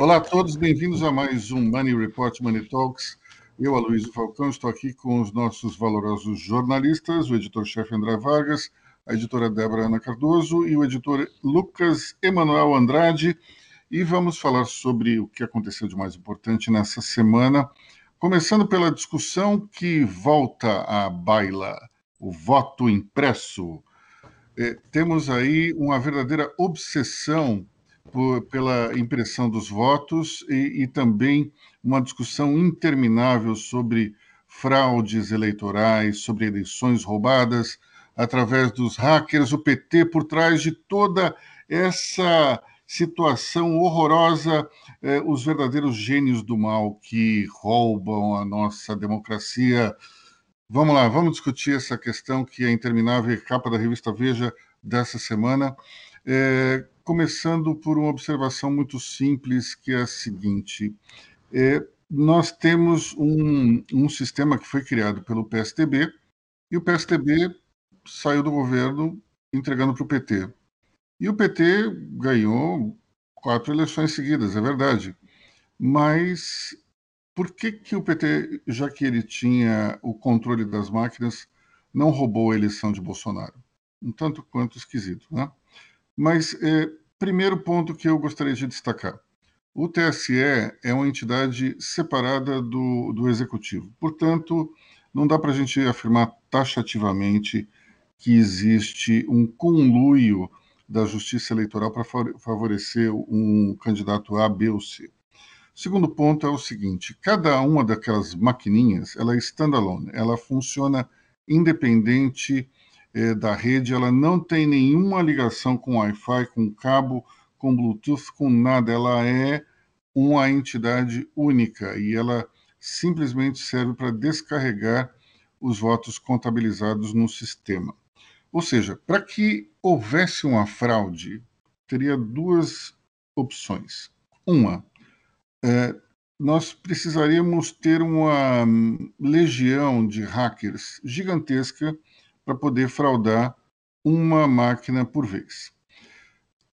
Olá a todos, bem-vindos a mais um Money Report Money Talks. Eu, Aloysio Falcão, estou aqui com os nossos valorosos jornalistas, o editor-chefe André Vargas, a editora Débora Ana Cardoso e o editor Lucas Emanuel Andrade. E vamos falar sobre o que aconteceu de mais importante nessa semana, começando pela discussão que volta à baila, o voto impresso. É, temos aí uma verdadeira obsessão por, pela impressão dos votos e, e também uma discussão interminável sobre fraudes eleitorais, sobre eleições roubadas através dos hackers, o PT por trás de toda essa situação horrorosa, eh, os verdadeiros gênios do mal que roubam a nossa democracia. Vamos lá, vamos discutir essa questão que é interminável, capa da revista Veja dessa semana. É, começando por uma observação muito simples, que é a seguinte: é, nós temos um, um sistema que foi criado pelo PSTB, e o PSTB saiu do governo entregando para o PT. E o PT ganhou quatro eleições seguidas, é verdade. Mas por que, que o PT, já que ele tinha o controle das máquinas, não roubou a eleição de Bolsonaro? Um tanto quanto esquisito, né? Mas, é, primeiro ponto que eu gostaria de destacar: o TSE é uma entidade separada do, do executivo. Portanto, não dá para a gente afirmar taxativamente que existe um conluio da justiça eleitoral para favorecer um candidato A, B ou C. Segundo ponto é o seguinte: cada uma daquelas maquininhas ela é standalone, ela funciona independente é, da rede, ela não tem nenhuma ligação com Wi-Fi, com cabo, com Bluetooth, com nada. Ela é uma entidade única e ela simplesmente serve para descarregar os votos contabilizados no sistema. Ou seja, para que houvesse uma fraude, teria duas opções. Uma, é, nós precisaríamos ter uma legião de hackers gigantesca para poder fraudar uma máquina por vez.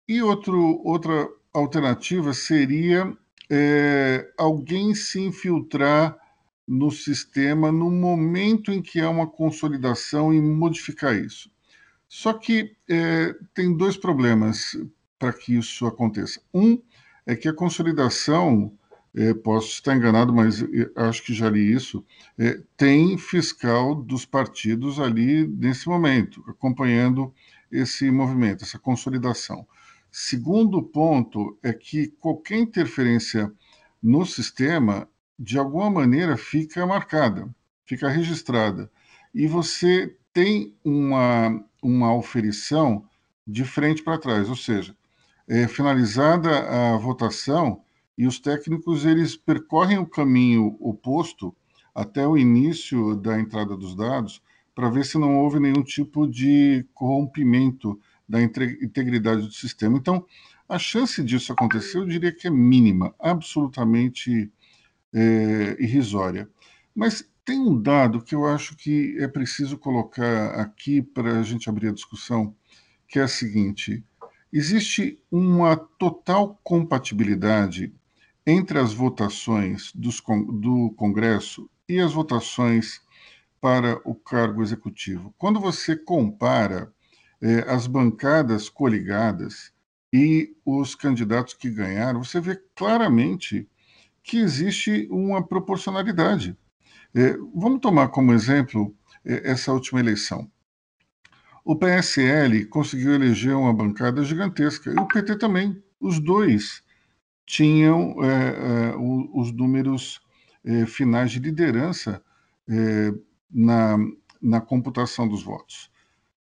E outro, outra alternativa seria é, alguém se infiltrar no sistema no momento em que há uma consolidação e modificar isso. Só que é, tem dois problemas para que isso aconteça. Um é que a consolidação é, posso estar enganado, mas acho que já li isso, é, tem fiscal dos partidos ali nesse momento, acompanhando esse movimento, essa consolidação. Segundo ponto é que qualquer interferência no sistema, de alguma maneira, fica marcada, fica registrada. E você tem uma, uma oferição de frente para trás, ou seja, é, finalizada a votação, e os técnicos eles percorrem o caminho oposto até o início da entrada dos dados para ver se não houve nenhum tipo de corrompimento da integridade do sistema. Então, a chance disso acontecer, eu diria que é mínima, absolutamente é, irrisória. Mas tem um dado que eu acho que é preciso colocar aqui para a gente abrir a discussão, que é a seguinte: existe uma total compatibilidade entre as votações dos, do Congresso e as votações para o cargo executivo. Quando você compara eh, as bancadas coligadas e os candidatos que ganharam, você vê claramente que existe uma proporcionalidade. Eh, vamos tomar como exemplo eh, essa última eleição. O PSL conseguiu eleger uma bancada gigantesca e o PT também. Os dois tinham é, é, os números é, finais de liderança na, na computação dos votos.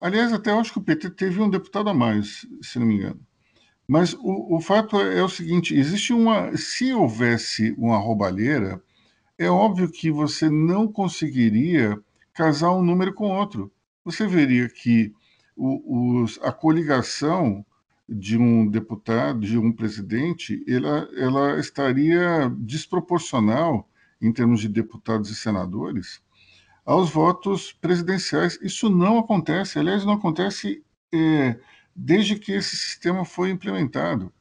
Aliás, até acho que o PT teve um deputado a mais, se não me engano. Mas o, o fato é, é o seguinte: existe uma. Se houvesse uma roubalheira, é óbvio que você não conseguiria casar um número com outro. Você veria que o, os, a coligação de um deputado, de um presidente, ela, ela estaria desproporcional, em termos de deputados e senadores, aos votos presidenciais. Isso não acontece, aliás, não acontece é, desde que esse sistema foi implementado.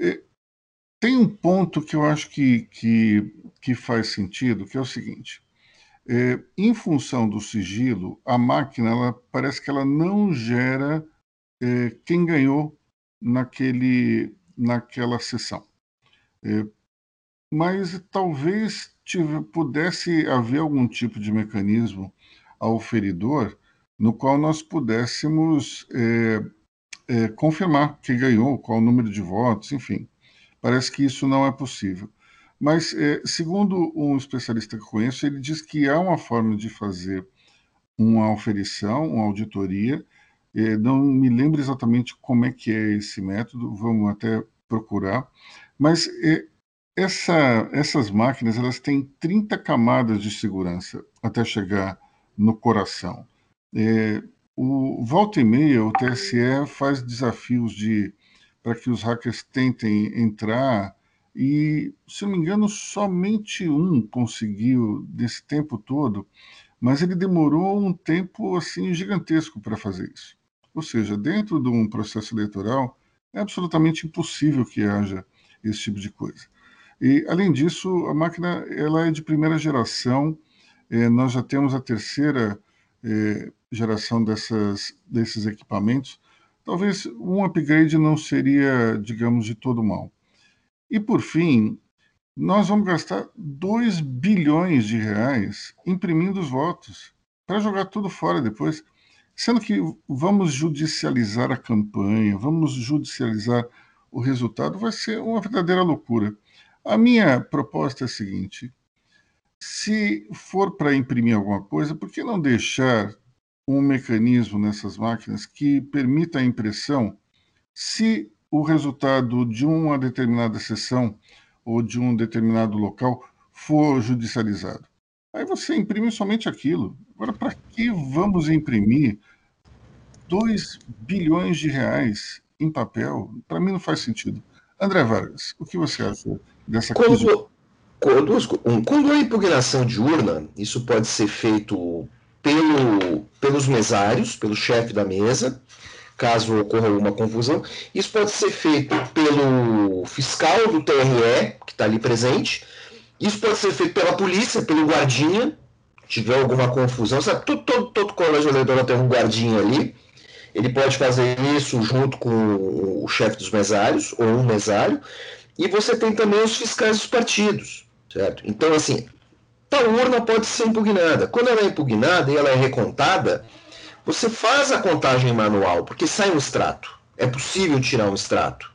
É, tem um ponto que eu acho que, que, que faz sentido, que é o seguinte. É, em função do sigilo, a máquina ela, parece que ela não gera é, quem ganhou naquele, naquela sessão. É, mas talvez tive, pudesse haver algum tipo de mecanismo ao feridor no qual nós pudéssemos é, é, confirmar quem ganhou, qual o número de votos, enfim. Parece que isso não é possível. Mas, é, segundo um especialista que conheço, ele diz que há uma forma de fazer uma auferição, uma auditoria. É, não me lembro exatamente como é que é esse método, vamos até procurar. Mas é, essa, essas máquinas elas têm 30 camadas de segurança até chegar no coração. É, o volta e meia, o TSE faz desafios de para que os hackers tentem entrar e, se não me engano, somente um conseguiu nesse tempo todo, mas ele demorou um tempo assim gigantesco para fazer isso. Ou seja, dentro de um processo eleitoral é absolutamente impossível que haja esse tipo de coisa. E, além disso, a máquina ela é de primeira geração, é, nós já temos a terceira é, geração dessas, desses equipamentos. Talvez um upgrade não seria, digamos, de todo mal. E, por fim, nós vamos gastar 2 bilhões de reais imprimindo os votos para jogar tudo fora depois. Sendo que vamos judicializar a campanha, vamos judicializar o resultado, vai ser uma verdadeira loucura. A minha proposta é a seguinte: se for para imprimir alguma coisa, por que não deixar um mecanismo nessas máquinas que permita a impressão se o resultado de uma determinada sessão ou de um determinado local for judicializado? Aí você imprime somente aquilo. Agora, para que vamos imprimir 2 bilhões de reais em papel? Para mim não faz sentido. André Vargas, o que você acha dessa quando, quando, quando há impugnação de urna, isso pode ser feito pelo, pelos mesários, pelo chefe da mesa, caso ocorra alguma confusão. Isso pode ser feito pelo fiscal do TRE, que está ali presente. Isso pode ser feito pela polícia, pelo guardinha, tiver alguma confusão. Sabe, todo, todo, todo colégio eleitoral tem um guardinha ali. Ele pode fazer isso junto com o chefe dos mesários, ou um mesário. E você tem também os fiscais dos partidos, certo? Então, assim, tal urna pode ser impugnada. Quando ela é impugnada e ela é recontada, você faz a contagem manual, porque sai um extrato. É possível tirar um extrato.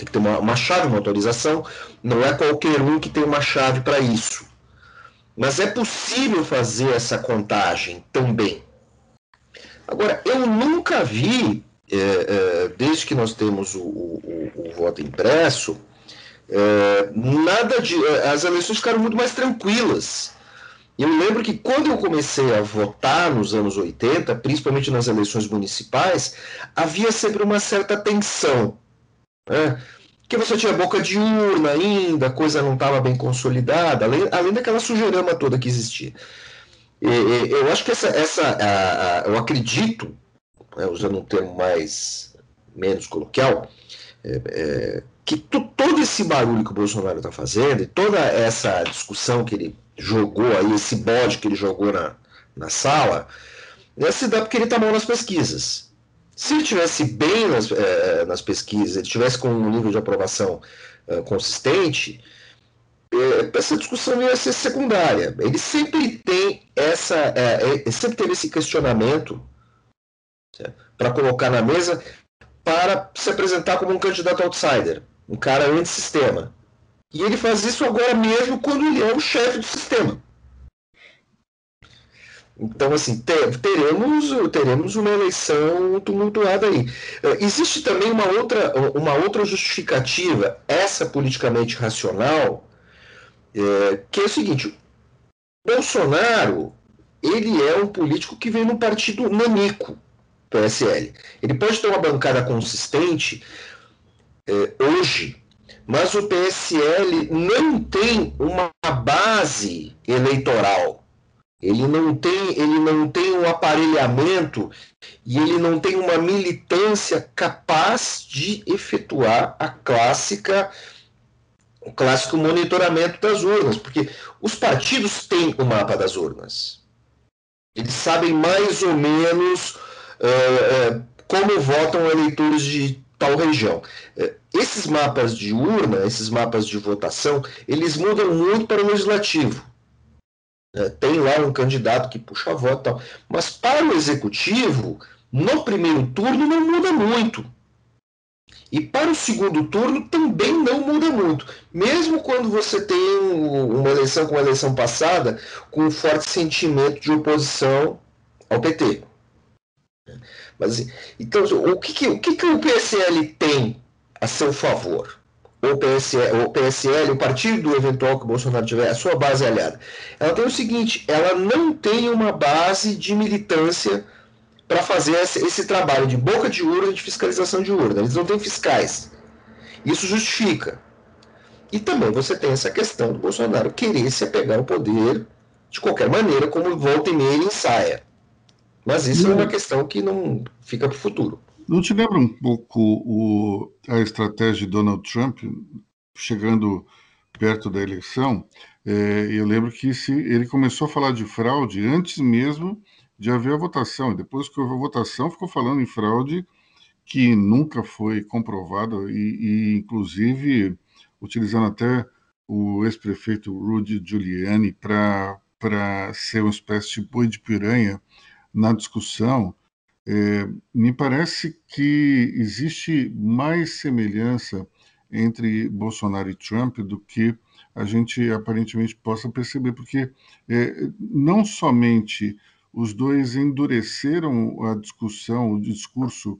Tem que ter uma, uma chave, uma autorização. Não é qualquer um que tem uma chave para isso. Mas é possível fazer essa contagem também. Agora, eu nunca vi, é, é, desde que nós temos o, o, o, voto impresso, é, nada de. É, as eleições ficaram muito mais tranquilas. Eu lembro que quando eu comecei a votar nos anos 80, principalmente nas eleições municipais, havia sempre uma certa tensão. Né? Que você tinha boca de urna ainda, a coisa não estava bem consolidada, além, além daquela sujeirama toda que existia. E, e, eu acho que essa. essa a, a, eu acredito, né, usando um termo mais menos coloquial, é, é, que todo esse barulho que o Bolsonaro está fazendo e toda essa discussão que ele jogou aí, esse bode que ele jogou na, na sala, né, se dá porque ele está mal nas pesquisas. Se ele tivesse bem nas, é, nas pesquisas, ele tivesse com um nível de aprovação é, consistente, é, essa discussão ia ser secundária. Ele sempre tem essa, sempre teve esse questionamento para colocar na mesa para se apresentar como um candidato outsider um cara anti-sistema. E ele faz isso agora mesmo quando ele é o chefe do sistema. Então, assim, teremos, teremos uma eleição tumultuada aí. Eh, existe também uma outra, uma outra justificativa, essa politicamente racional, é, que é o seguinte: Bolsonaro ele é um político que vem num partido nanico, PSL. Ele pode ter uma bancada consistente, é, hoje, mas o PSL não tem uma base eleitoral. Ele não tem, ele não tem um aparelhamento e ele não tem uma militância capaz de efetuar a clássica o clássico monitoramento das urnas, porque os partidos têm o mapa das urnas. Eles sabem mais ou menos uh, como votam eleitores de tal região. Uh, esses mapas de urna, esses mapas de votação, eles mudam muito para o legislativo. Uh, tem lá um candidato que puxa voto e tal. Mas para o executivo, no primeiro turno não muda muito. E para o segundo turno também não muda muito. Mesmo quando você tem uma eleição como a eleição passada, com um forte sentimento de oposição ao PT. Mas, então, o que, que o, que, que o PSL tem a seu favor? O PSL, o PSL, o partido eventual que o Bolsonaro tiver, a sua base aliada, ela tem o seguinte: ela não tem uma base de militância para fazer esse, esse, trabalho de boca de urna, de fiscalização de urna. Eles não têm fiscais. Isso justifica. E também você tem essa questão do Bolsonaro querer se apegar ao poder de qualquer maneira, como volta e meia ele ensaia. Mas isso não. é uma questão que não fica para o futuro. Não te lembra um pouco o, a estratégia de Donald Trump chegando perto da eleição? É, eu lembro que se, ele começou a falar de fraude antes mesmo de haver a votação. Depois que houve a votação, ficou falando em fraude que nunca foi comprovada e, e inclusive, utilizando até o ex-prefeito Rudy Giuliani para ser uma espécie de boi de piranha na discussão, é, me parece que existe mais semelhança entre Bolsonaro e Trump do que a gente aparentemente possa perceber, porque é, não somente os dois endureceram a discussão, o discurso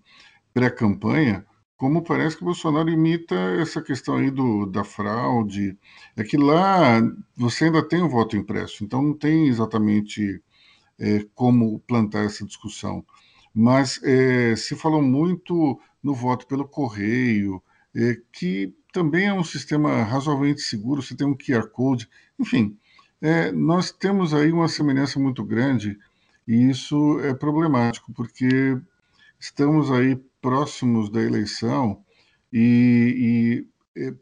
pré-campanha, como parece que Bolsonaro imita essa questão aí do, da fraude. É que lá você ainda tem o voto impresso, então não tem exatamente é, como plantar essa discussão. Mas é, se falou muito no voto pelo correio, é, que também é um sistema razoavelmente seguro, você tem um QR Code, enfim, é, nós temos aí uma semelhança muito grande e isso é problemático, porque estamos aí próximos da eleição e, e,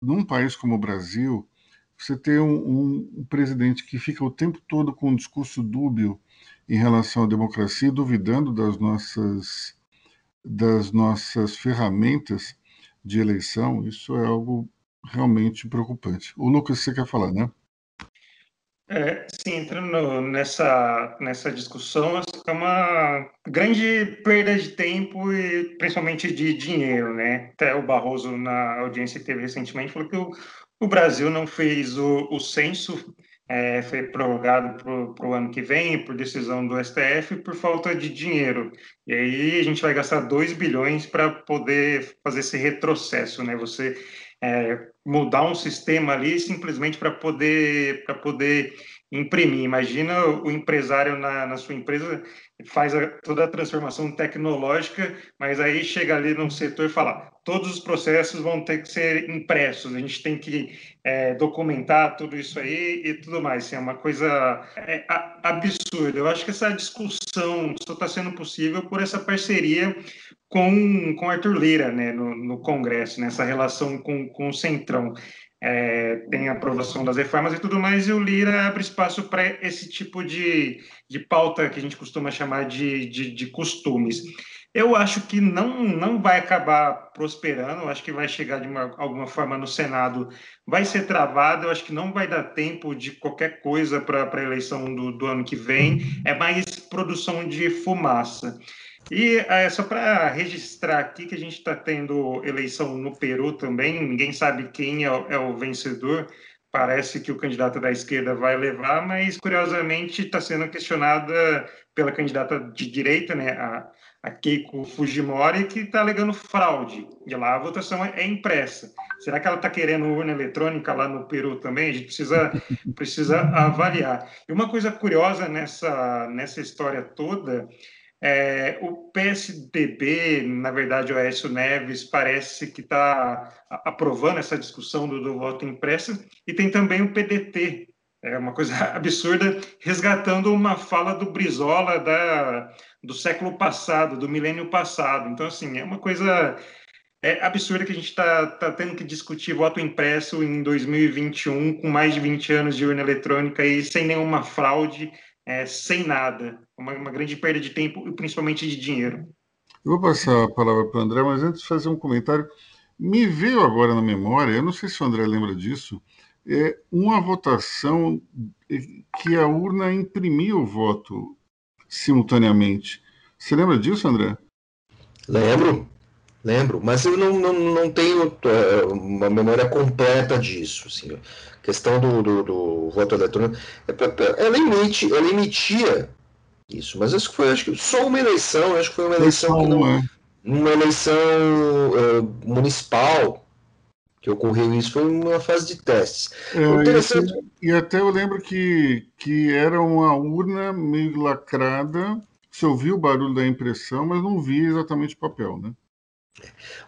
num país como o Brasil, você ter um, um, presidente que fica o tempo todo com um discurso dúbio em relação à democracia, duvidando das nossas, das nossas ferramentas de eleição, isso é algo realmente preocupante. O Lucas, você quer falar, né? É, sim, entrando nessa, nessa discussão, é uma grande perda de tempo e principalmente de dinheiro, né? Até o Barroso, na audiência que teve recentemente, falou que o, o Brasil não fez o, o censo, é, foi prorrogado para o ano que vem, por decisão do STF, por falta de dinheiro. E aí a gente vai gastar 2 bilhões para poder fazer esse retrocesso, né? Você é, mudar um sistema ali simplesmente para poder, poder imprimir. Imagina o empresário na, na sua empresa faz a, toda a transformação tecnológica, mas aí chega ali no setor e fala: todos os processos vão ter que ser impressos, a gente tem que é, documentar tudo isso aí e tudo mais. Assim, é uma coisa é, absurda. Eu acho que essa discussão só está sendo possível por essa parceria com, com Arthur Lira né, no, no Congresso, nessa relação com, com o Centrão. É, tem a aprovação das reformas e tudo mais, e o Lira abre espaço para esse tipo de, de pauta que a gente costuma chamar de, de, de, costumes. Eu acho que não, não vai acabar prosperando, eu acho que vai chegar de uma, alguma forma no Senado, vai ser travado, eu acho que não vai dar tempo de qualquer coisa para a eleição do, do ano que vem, é mais produção de fumaça. E é, só para registrar aqui que a gente está tendo eleição no Peru também, ninguém sabe quem é o, é o, vencedor. Parece que o candidato da esquerda vai levar, mas curiosamente está sendo questionada pela candidata de direita, né, a, a Keiko Fujimori, que está alegando fraude. E lá a votação é, é impressa. Será que ela está querendo urna eletrônica lá no Peru também? A gente precisa, precisa avaliar. E uma coisa curiosa nessa, nessa história toda é, o PSDB, na verdade, o Aécio Neves, parece que está aprovando essa discussão do, do, voto impresso, e tem também o PDT, é uma coisa absurda, resgatando uma fala do Brizola da, do século passado, do milênio passado. Então, assim, é uma coisa É absurdo que a gente está tá tendo que discutir voto impresso em 2021, com mais de 20 anos de urna eletrônica e sem nenhuma fraude, é, sem nada. Uma, uma grande perda de tempo e principalmente de dinheiro. Eu vou passar a palavra para o André, mas antes de fazer um comentário, me veio agora na memória, eu não sei se o André lembra disso, é uma votação que a urna imprimia o voto simultaneamente. Você lembra disso, André? Lembro, lembro, mas eu não, não, não tenho uh, uma memória completa disso. Assim. A questão do, do, do voto eletrônico, é ela, emite, ela emitia isso, mas acho que foi acho que só uma eleição, acho que foi uma eleição que não, uma eleição uh, municipal que ocorreu isso foi uma fase de testes. É, interessante... e, até eu lembro que, que era uma urna meio lacrada, você ouviu o barulho da impressão, mas não via exatamente o papel, né?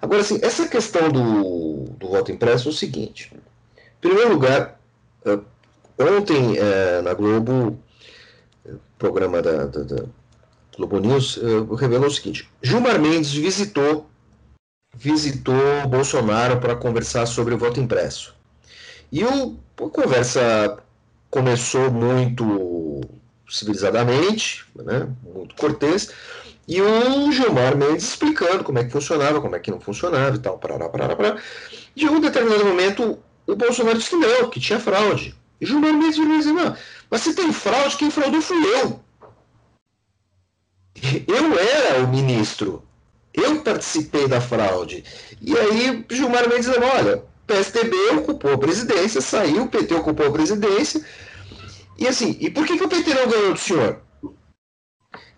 Agora, assim, essa questão do, do voto impresso é o seguinte. Em primeiro lugar, uh, ontem uh, na Globo, programa da, da, da Globo News, revelou o seguinte: Gilmar Mendes visitou visitou Bolsonaro para conversar sobre o voto impresso. E o, a conversa começou muito civilizadamente, né, muito cortês, e o Gilmar Mendes explicando como é que funcionava, como é que não funcionava e tal, parará, parará, parará. De um determinado momento, o Bolsonaro disse que não, que tinha fraude. E o Gilmar Mendes virou e disse, não, mas se tem fraude, quem fraudou fui eu. Eu era o ministro. Eu participei da fraude. E aí Gilmar Mendes dizendo, olha, PSDB ocupou a presidência, saiu, o PT ocupou a presidência. E assim, e por que, que o PT não ganhou do senhor?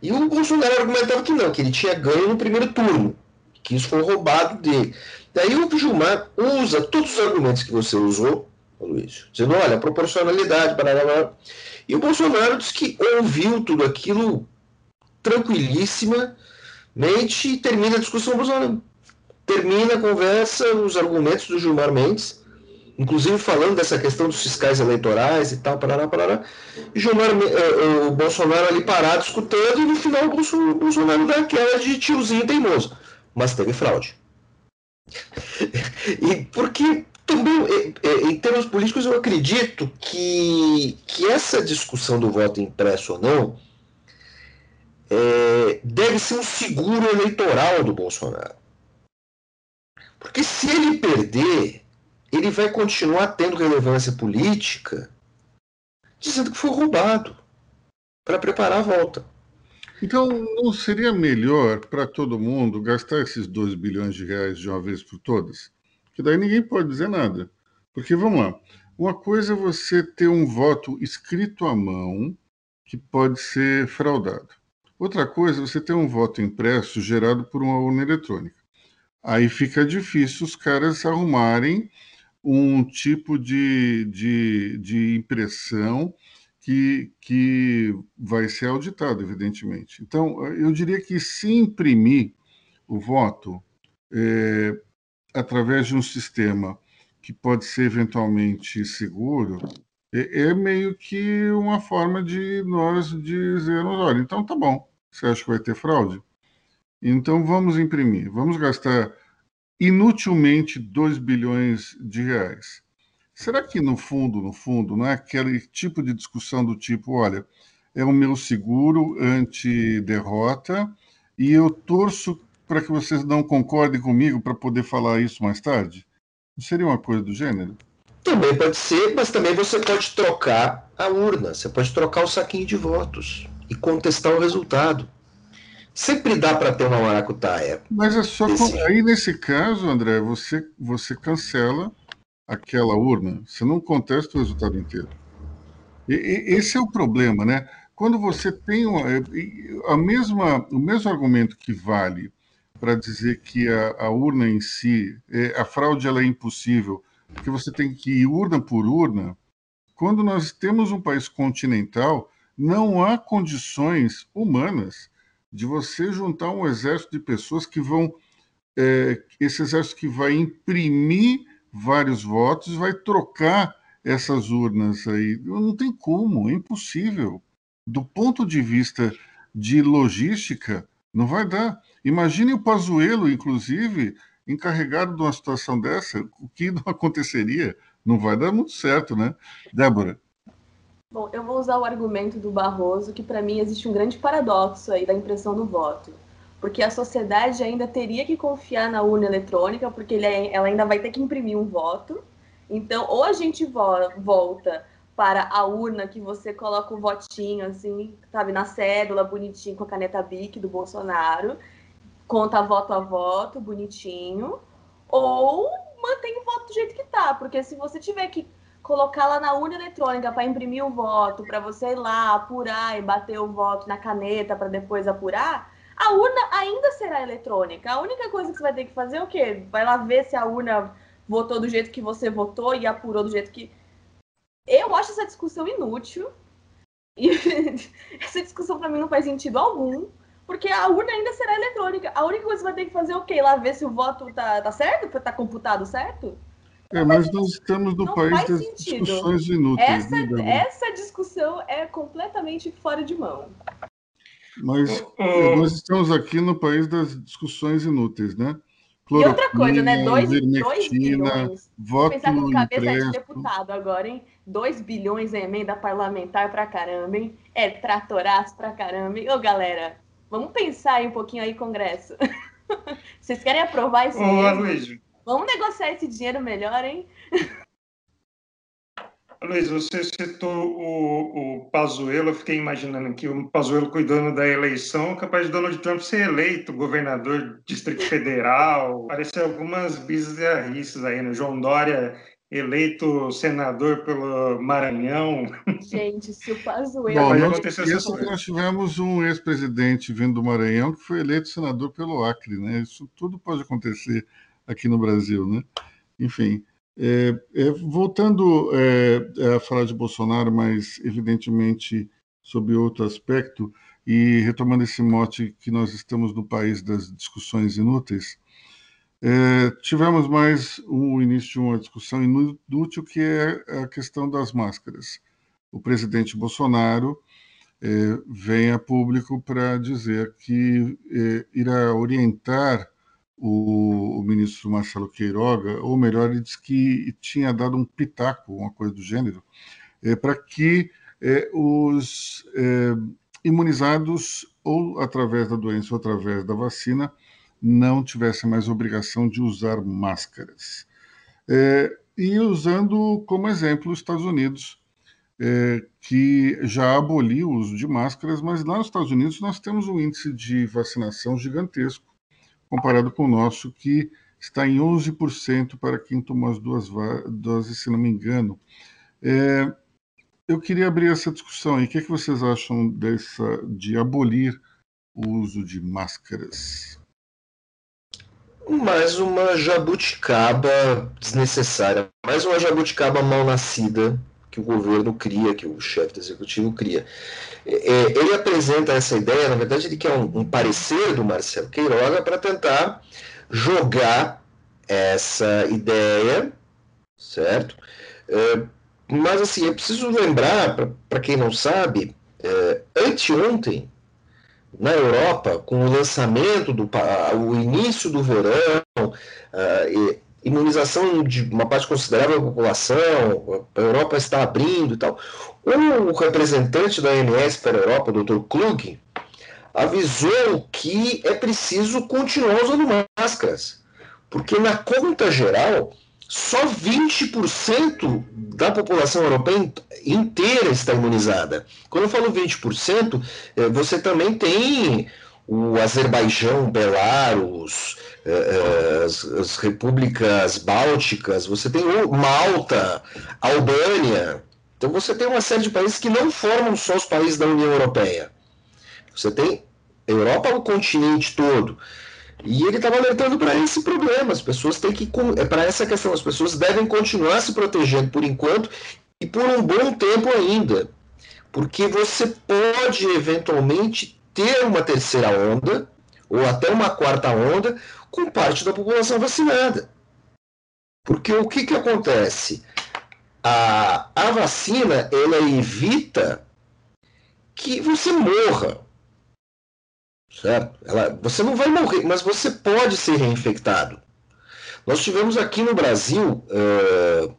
E o Bolsonaro argumentava que não, que ele tinha ganho no primeiro turno, que isso foi roubado dele. Daí o Gilmar usa todos os argumentos que você usou, Luiz, dizendo, olha, proporcionalidade, blá, blá. E o Bolsonaro disse que ouviu tudo aquilo tranquilíssima, mente e termina a discussão Bolsonaro. Termina a conversa, os argumentos do Gilmar Mendes, inclusive falando dessa questão dos fiscais eleitorais e tal, parará, parará. E Gilmar, uh, o Bolsonaro ali parado escutando, e no final o Bolsonaro dá aquela de tiozinho teimoso. Mas teve fraude. e porque também, em termos políticos, eu acredito que, que essa discussão do voto impresso ou não é, deve ser um seguro eleitoral do Bolsonaro. Porque se ele perder, ele vai continuar tendo relevância política, dizendo que foi roubado para preparar a volta. Então, não seria melhor para todo mundo gastar esses 2 bilhões de reais de uma vez por todas? Que daí ninguém pode dizer nada. Porque, vamos lá, uma coisa é você ter um voto escrito à mão que pode ser fraudado. Outra coisa, você tem um voto impresso gerado por uma urna eletrônica. Aí fica difícil os caras arrumarem um tipo de, de, de impressão que, que vai ser auditado, evidentemente. Então, eu diria que se imprimir o voto é, através de um sistema que pode ser eventualmente seguro, é, é, meio que uma forma de nós dizermos, olha, então tá bom, você acha que vai ter fraude? Então vamos imprimir, vamos gastar inutilmente 2 bilhões de reais. Será que no fundo, no fundo, não é aquele tipo de discussão do tipo, olha, é o meu seguro anti-derrota e eu torço para que vocês não concordem comigo para poder falar isso mais tarde? Não seria uma coisa do gênero? Também pode ser, mas também você pode trocar a urna, você pode trocar o saquinho de votos e contestar o resultado. Sempre dá para ter uma maracutaia. Mas é só com... aí nesse caso, André, você você cancela aquela urna, você não contesta o resultado inteiro. E, e, esse é o problema, né? Quando você tem uma, a mesma, o mesmo argumento que vale para dizer que a, a, urna em si, é, a fraude ela é impossível, porque você tem que ir urna por urna. Quando nós temos um país continental, não há condições humanas de você juntar um exército de pessoas que vão. É, esse exército que vai imprimir vários votos, vai trocar essas urnas aí. Não tem como, é impossível. Do ponto de vista de logística, não vai dar. Imagine o Pazuello, inclusive, encarregado de uma situação dessa, o que não aconteceria? Não vai dar muito certo, né? Débora. Bom, eu vou usar o argumento do Barroso, que para mim existe um grande paradoxo aí da impressão do voto. Porque a sociedade ainda teria que confiar na urna eletrônica, porque é, ela ainda vai ter que imprimir um voto. Então, ou a gente volta para a urna que você coloca o votinho, assim, sabe, na cédula, bonitinho, com a caneta BIC do Bolsonaro, conta voto a voto, bonitinho, ou mantém o voto do jeito que tá, porque se você tiver que colocar lá na urna eletrônica para imprimir o voto, para você ir lá apurar e bater o voto na caneta para depois apurar, a urna ainda será eletrônica. A única coisa que você vai ter que fazer é o quê? Vai lá ver se a urna votou do jeito que você votou e apurou do jeito que eu acho essa discussão inútil. E essa discussão para mim não faz sentido algum, porque a urna ainda será eletrônica. A única coisa que você vai ter que fazer é o quê? Lá ver se o voto tá, tá certo, tá computado certo? É, mas nós estamos no país das sentido. discussões inúteis. Essa, né, essa discussão é completamente fora de mão. Mas nós estamos aqui no país das discussões inúteis, né? E outra coisa, né? 2 bilhões. Voto pensar com cabeça de deputado agora, hein? 2 bilhões em emenda parlamentar pra caramba, hein? É tratoraço pra caramba, hein? Ô, galera, vamos pensar aí um pouquinho aí, Congresso. Vocês querem aprovar isso? Ô, Vamos negociar esse dinheiro melhor, hein? Luiz, você citou o, o Pazuello, eu fiquei imaginando que o Pazuello cuidando da eleição, capaz de Donald Trump ser eleito governador do Distrito Federal, apareceu algumas bizarrices aí, né? João Dória eleito senador pelo Maranhão. Gente, se o Pazuello... Bom, nós, isso nós tivemos um ex-presidente vindo do Maranhão que foi eleito senador pelo Acre, né? Isso tudo pode acontecer aqui no Brasil, né? Enfim... É, é, voltando é, a falar de Bolsonaro, mas evidentemente sob outro aspecto, e retomando esse mote que nós estamos no país das discussões inúteis, é, tivemos mais o início de uma discussão inútil, que é a questão das máscaras. O presidente Bolsonaro é, vem a público para dizer que é, irá orientar o, o, ministro Marcelo Queiroga, ou melhor, ele disse que tinha dado um pitaco, uma coisa do gênero, é, para que é, os é, imunizados, ou através da doença ou através da vacina, não tivessem mais obrigação de usar máscaras. E usando como exemplo os Estados Unidos, que já aboliu o uso de máscaras, mas lá nos Estados Unidos nós temos um índice de vacinação gigantesco comparado com o nosso, que está em 11% para quem tomou as duas doses, se não me engano. É, eu queria abrir essa discussão aí. O que, é que vocês acham dessa, de abolir o uso de máscaras? Mais uma jabuticaba desnecessária, mais uma jabuticaba mal nascida que o governo cria, que o chefe do executivo cria. É, é, ele apresenta essa ideia, na verdade, ele quer um, um parecer do Marcelo Queiroga para tentar jogar essa ideia, certo? É, mas, assim, eu preciso lembrar, para quem não sabe, é, anteontem, na Europa, com o lançamento do o início do verão, uh, imunização de uma parte considerável da população, a Europa está abrindo e tal. O representante da OMS para a Europa, o Dr. Klug, avisou que é preciso continuar usando máscaras, porque na conta geral, só 20% da população europeia inteira está imunizada. Quando eu falo 20%, eh, você também tem o Azerbaijão, Belarus, eh, eh, as, as, repúblicas bálticas, você tem Malta, Albânia. Então você tem uma série de países que não formam só os países da União Europeia. Você tem Europa o continente todo. E ele estava alertando para esse problema. As pessoas têm que. É para essa questão, as pessoas devem continuar se protegendo por enquanto e por um bom tempo ainda. Porque você pode eventualmente ter uma terceira onda, ou até uma quarta onda, com parte da população vacinada. Porque o que, que acontece? A, a vacina ela evita que você morra. Certo? Ela, você não vai morrer, mas você pode ser reinfectado. Nós tivemos aqui no Brasil uh,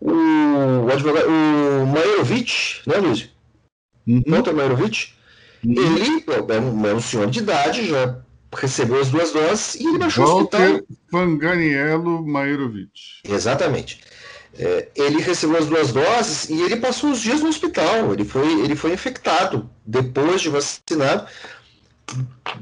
o, o advogado, o Maierovitch, né, Luiz? Uhum. Walter Maierovitch. Ele é um, é um senhor de idade, já recebeu as duas doses e ele baixou Walter o hospital. Panganiello Maierovitch. Exatamente. É, ele recebeu as duas doses e ele passou os dias no hospital. Ele foi, ele foi infectado depois de vacinado.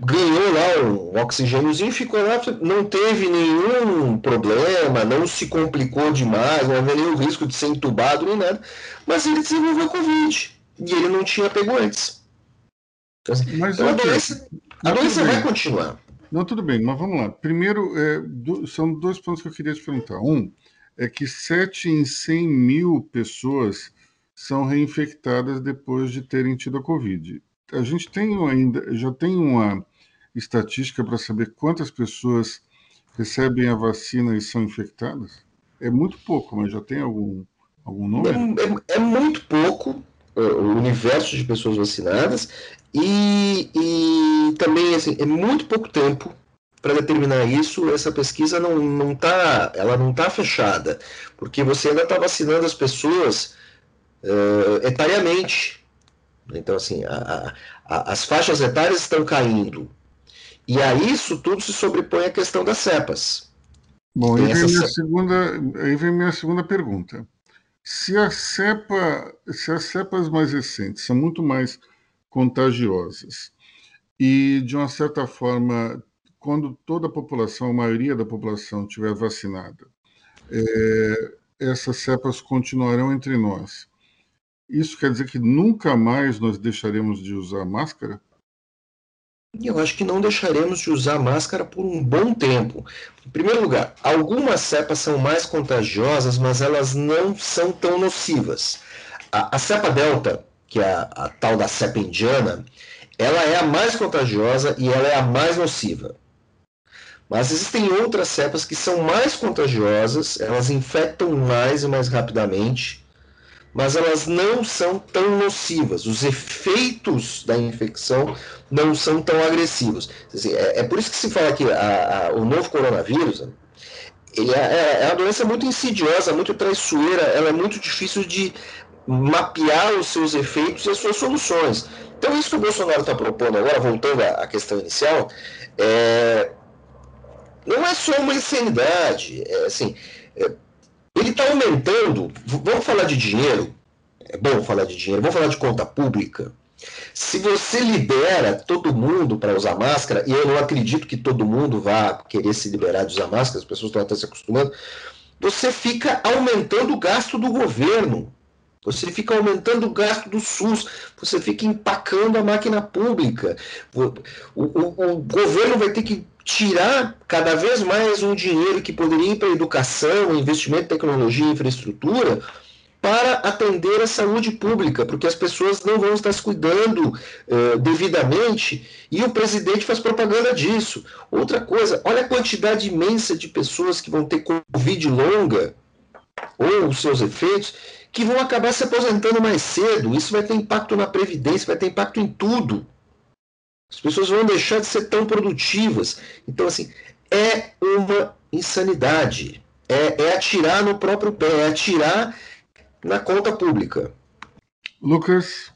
Ganhou lá um oxigêniozinho, ficou lá, não teve nenhum problema, não se complicou demais, não havia nenhum risco de ser entubado nem nada. Mas ele desenvolveu Covid e ele não tinha pego antes. Então, mas, então, a doença, a doença vai continuar. Não, tudo bem, mas vamos lá. Primeiro, é, do, são dois pontos que eu queria te perguntar. Um, é que 7 em 100 mil pessoas são reinfectadas depois de terem tido a Covid. A gente tem ainda, já tem uma estatística para saber quantas pessoas recebem a vacina e são infectadas? É muito pouco, mas já tem algum, algum número? É, é, é muito pouco universo de pessoas vacinadas e, e também assim, é muito pouco tempo para determinar isso, essa pesquisa não, não tá, ela não está fechada, porque você ainda está vacinando as pessoas uh, etariamente. Então, assim, a, a, as faixas etárias estão caindo. E a isso tudo se sobrepõe a questão das cepas. Bom, aí vem, minha segunda, aí vem minha segunda pergunta. Se, a cepa, se as cepas mais recentes são muito mais contagiosas e, de uma certa forma, quando toda a população, a maioria da população, estiver vacinada, é, essas cepas continuarão entre nós. Isso quer dizer que nunca mais nós deixaremos de usar máscara? Eu acho que não deixaremos de usar máscara por um bom tempo. Em primeiro lugar, algumas cepas são mais contagiosas, mas elas não são tão nocivas. A, a cepa delta, que é a, a tal da cepa indiana, ela é a mais contagiosa e ela é a mais nociva. Mas existem outras cepas que são mais contagiosas, elas infectam mais e mais rapidamente, mas elas não são tão nocivas. Os efeitos da infecção não são tão agressivos. É, é por isso que se fala que a, a, o novo coronavírus ele é, é, é uma doença muito insidiosa, muito traiçoeira, ela é muito difícil de mapear os seus efeitos e as suas soluções. Então, isso que o Bolsonaro está propondo agora, voltando à questão inicial, é, não é só uma insanidade. É, assim, é, ele está aumentando. Vamos falar de dinheiro. É bom falar de dinheiro. Vamos falar de conta pública. Se você libera todo mundo para usar máscara, e eu não acredito que todo mundo vá querer se liberar de usar máscara, as pessoas estão até se acostumando, você fica aumentando o gasto do governo. Você fica aumentando o gasto do SUS, você fica empacando a máquina pública. O, o, o governo vai ter que tirar cada vez mais um dinheiro que poderia ir para educação, investimento em tecnologia e infraestrutura para atender a saúde pública, porque as pessoas não vão estar se cuidando uh, devidamente e o presidente faz propaganda disso. Outra coisa, olha a quantidade imensa de pessoas que vão ter Covid longa ou os seus efeitos que vão acabar se aposentando mais cedo. Isso vai ter impacto na previdência, vai ter impacto em tudo. As pessoas vão deixar de ser tão produtivas. Então, assim, é uma insanidade. É, é atirar no próprio pé, é atirar na conta pública. Lucas.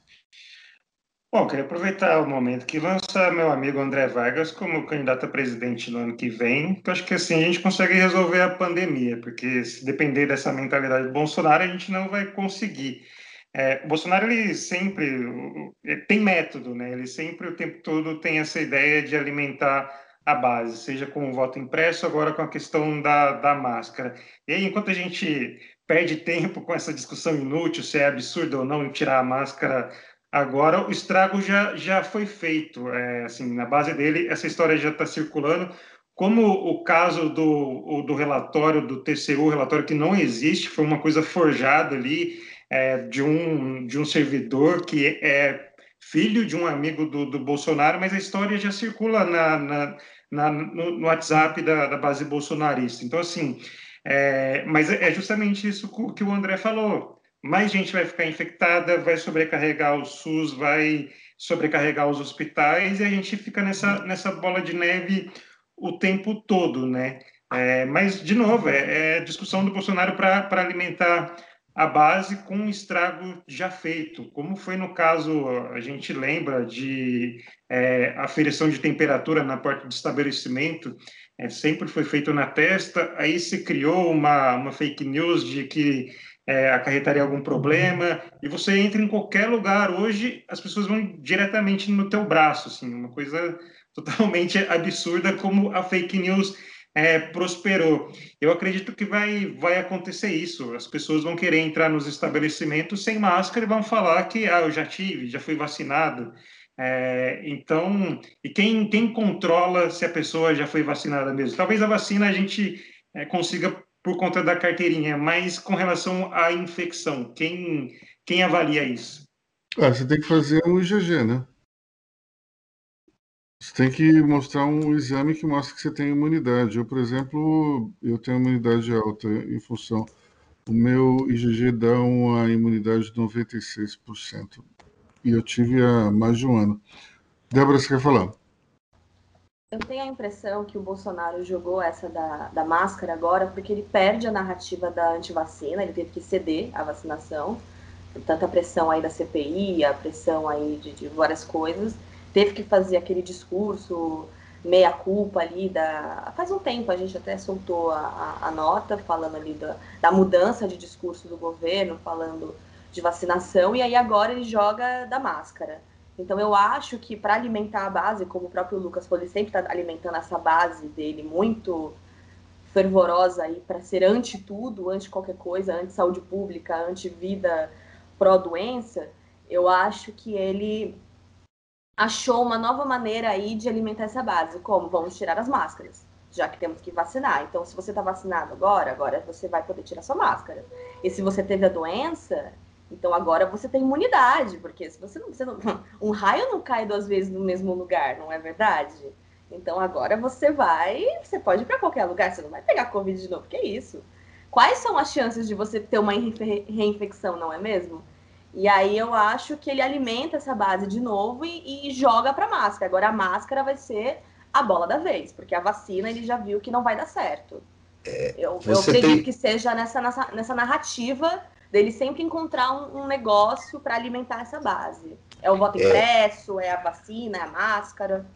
Bom, queria aproveitar o momento que lança meu amigo André Vargas como candidato a presidente no ano que vem, que eu acho que assim a gente consegue resolver a pandemia, porque se depender dessa mentalidade do Bolsonaro, a gente não vai conseguir. É, Bolsonaro ele sempre tem método, né? Ele sempre o tempo todo tem essa ideia de alimentar a base, seja com o voto impresso, agora com a questão da, da máscara. E aí, enquanto a gente perde tempo com essa discussão inútil, se é absurdo ou não tirar a máscara agora, o estrago já, já foi feito. É, assim, na base dele, essa história já está circulando. Como o caso do, do relatório do TCU, relatório que não existe, foi uma coisa forjada ali, é, de, um, de um servidor que é filho de um amigo do, do Bolsonaro, mas a história já circula na, na, na no, no, WhatsApp da, da, base bolsonarista. Então, assim, é, mas é justamente isso que o André falou. Mais gente vai ficar infectada, vai sobrecarregar o SUS, vai sobrecarregar os hospitais e a gente fica nessa, nessa bola de neve o tempo todo, né? É, mas, de novo, é, é discussão do Bolsonaro para alimentar a base com um estrago já feito, como foi no caso, a gente lembra de é, aferição de temperatura na porta do estabelecimento, é, sempre foi feito na testa, aí se criou uma, uma fake news de que é, acarretaria algum problema, e você entra em qualquer lugar hoje, as pessoas vão diretamente no teu braço, assim, uma coisa totalmente absurda como a fake news é, prosperou. Eu acredito que vai, vai acontecer isso. As pessoas vão querer entrar nos estabelecimentos sem máscara e vão falar que ah, eu já tive, já fui vacinado. É, então, e quem, quem controla se a pessoa já foi vacinada mesmo? Talvez a vacina a gente é, consiga por conta da carteirinha, mas com relação à infecção, quem, quem avalia isso? Ah, você tem que fazer um IgG, né? Você tem que mostrar um exame que mostra que você tem imunidade. Eu, por exemplo, eu tenho imunidade alta em função. O meu IgG dá uma imunidade de 96%. E eu tive há mais de um ano. Débora, você quer falar? Eu tenho a impressão que o Bolsonaro jogou essa da, da máscara agora porque ele perde a narrativa da antivacina, ele teve que ceder à vacinação, tanta pressão aí da CPI, a pressão aí de, de várias coisas teve que fazer aquele discurso meia culpa ali da faz um tempo a gente até soltou a, a, a nota falando ali da, da, mudança de discurso do governo falando de vacinação e aí agora ele joga da máscara. Então eu acho que para alimentar a base como o próprio Lucas falou ele sempre está alimentando essa base dele muito fervorosa aí para ser anti tudo anti qualquer coisa anti saúde pública anti vida pró doença eu acho que ele achou uma nova maneira aí de alimentar essa base, como vamos tirar as máscaras, já que temos que vacinar. Então, se você está vacinado agora, agora você vai poder tirar sua máscara. E se você teve a doença, então agora você tem imunidade, porque se você não, você não um raio não cai duas vezes no mesmo lugar, não é verdade? Então agora você vai, você pode ir para qualquer lugar, você não vai pegar covid de novo, que é isso? Quais são as chances de você ter uma reinfecção, não é mesmo? E aí eu acho que ele alimenta essa base de novo e, e joga para máscara. Agora a máscara vai ser a bola da vez, porque a vacina ele já viu que não vai dar certo. É, eu, eu, acredito tem... que seja nessa, nessa, nessa, narrativa dele sempre encontrar um, um negócio para alimentar essa base. É o voto é... impresso, é a vacina, é a máscara.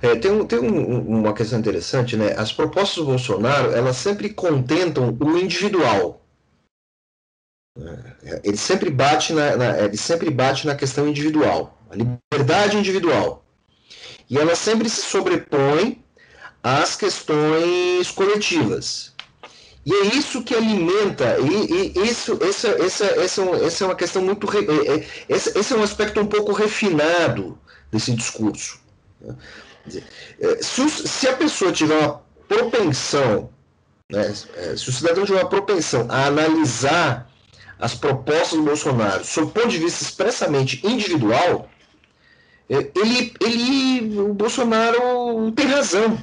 É, tem, um, tem um, uma questão interessante, né? As propostas do Bolsonaro, elas sempre contentam o individual. É, ele sempre bate na, na, ele sempre bate na questão individual, a liberdade individual. E ela sempre se sobrepõe às questões coletivas. E é isso que alimenta, e, e isso, essa, essa, essa, essa é uma questão muito. É, é, esse, esse é um aspecto um pouco refinado desse discurso. Né? Se, se a pessoa tiver uma propensão, né, se o cidadão tiver uma propensão a analisar as propostas do Bolsonaro, sob o ponto de vista expressamente individual, é, ele, ele, o Bolsonaro tem razão.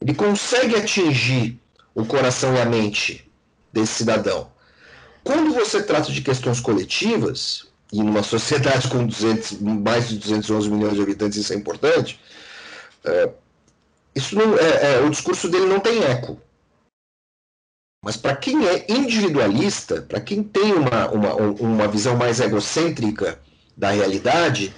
Ele consegue atingir o coração e a mente desse cidadão. Quando você trata de questões coletivas, e numa sociedade com 200, mais de 211 milhões de habitantes isso é importante, é, isso não, é, é, o discurso dele não tem eco. Mas para quem é individualista, para quem tem uma, uma, uma visão mais egocêntrica da realidade,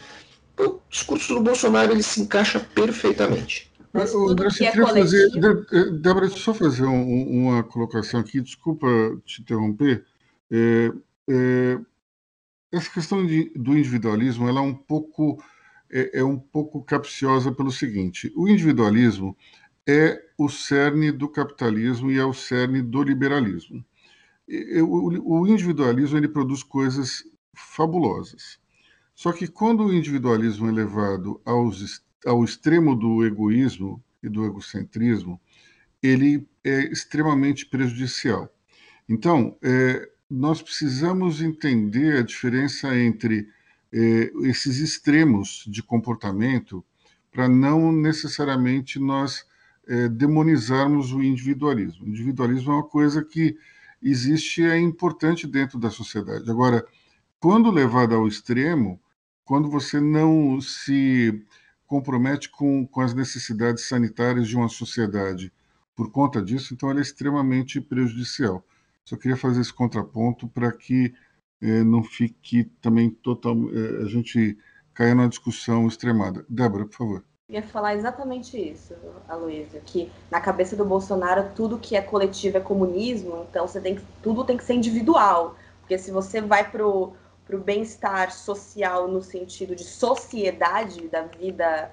o discurso do Bolsonaro ele se encaixa perfeitamente. Mas, André, você queria fazer. Eh, Débora, deixa eu só fazer um, uma colocação aqui, desculpa te interromper. É, é, essa questão de, do individualismo ela é um pouco é, é um pouco capciosa pelo seguinte: o individualismo é o cerne do capitalismo e é o cerne do liberalismo. O individualismo ele produz coisas fabulosas. Só que quando o individualismo é levado aos, ao extremo do egoísmo e do egocentrismo, ele é extremamente prejudicial. Então, é, nós precisamos entender a diferença entre é, esses extremos de comportamento para não necessariamente nós é, demonizarmos o individualismo. O individualismo é uma coisa que existe e é importante dentro da sociedade. Agora, quando levado ao extremo, quando você não se compromete com, com as necessidades sanitárias de uma sociedade, por conta disso, então ela é extremamente prejudicial. Só queria fazer esse contraponto para que eh, não fique também total, eh, a gente caia numa discussão extremada. Débora, por favor. Ia falar exatamente isso, Aloysio, que na cabeça do Bolsonaro tudo que é coletivo é comunismo, então você tem que, tudo tem que ser individual, porque se você vai pro para o bem-estar social no sentido de sociedade da vida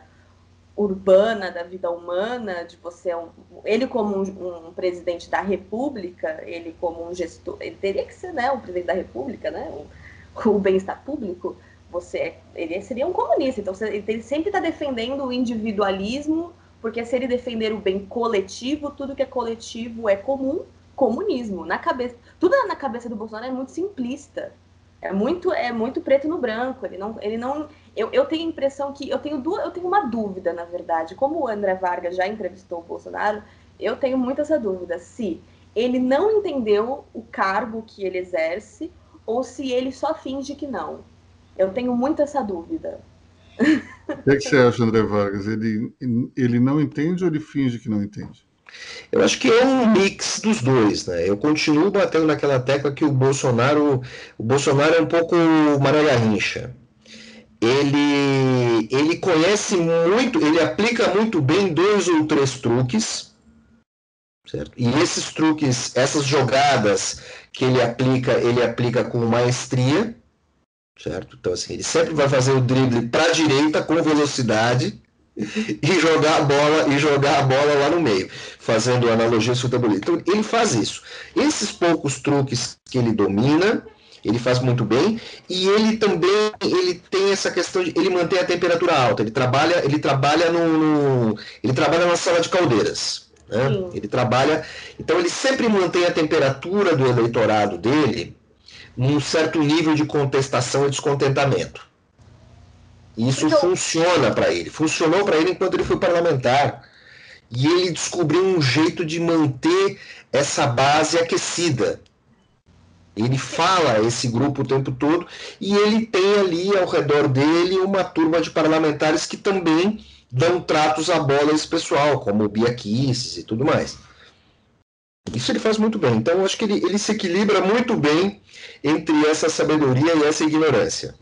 urbana, da vida humana, de você um, ele como um, um, presidente da República, ele como um gestor, ele teria que ser, né, o presidente da República, né, o bem-estar público. Você, ele seria um comunista, então ele sempre está defendendo o individualismo, porque se ele defender o bem coletivo, tudo que é coletivo é comum, comunismo. Na cabeça, tudo na cabeça do Bolsonaro é muito simplista. É muito, é muito preto no branco. Ele não, ele não. Eu, eu tenho a impressão que eu tenho duas, eu tenho uma dúvida, na verdade. Como o André Vargas já entrevistou o Bolsonaro, eu tenho muito essa dúvida se ele não entendeu o cargo que ele exerce ou se ele só finge que não. Eu tenho muito essa dúvida. O que, é que você acha, André Vargas? Ele, ele não entende ou ele finge que não entende? Eu acho que é um mix dos dois, né? Eu continuo batendo naquela tecla que o Bolsonaro, o Bolsonaro é um pouco Maria Garrincha. Ele, ele conhece muito, ele aplica muito bem dois ou três truques, certo? E esses truques, essas jogadas que ele aplica, ele aplica com maestria, certo? Então assim, ele sempre vai fazer o drible para a direita com velocidade e jogar a bola e jogar a bola lá no meio, fazendo analogia futebolista. Então ele faz isso. Esses poucos truques que ele domina, ele faz muito bem e ele também ele tem essa questão de ele mantém a temperatura alta. Ele trabalha ele trabalha no, no ele trabalha na sala de caldeiras. Né? Ele trabalha então ele sempre mantém a temperatura do eleitorado dele num certo nível de contestação e descontentamento. E isso então... funciona para ele. Funcionou para ele enquanto ele foi parlamentar. E ele descobriu um jeito de manter essa base aquecida. Ele fala esse grupo o tempo todo e ele tem ali ao redor dele uma turma de parlamentares que também dão tratos à bola a esse pessoal, como o Bia Kicis e tudo mais. Isso ele faz muito bem. Então, acho que ele, ele se equilibra muito bem entre essa sabedoria e essa ignorância.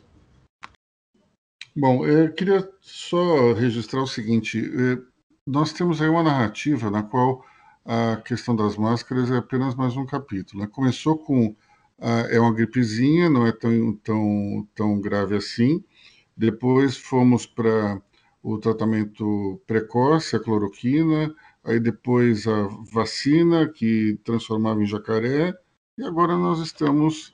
Bom, eu queria só registrar o seguinte: eh, nós temos aí uma narrativa na qual a questão das máscaras é apenas mais um capítulo. Né? Começou com é uma gripezinha, não é tão, tão, tão grave assim. Depois fomos para o tratamento precoce, a cloroquina, aí depois a vacina que transformava em jacaré, e agora nós estamos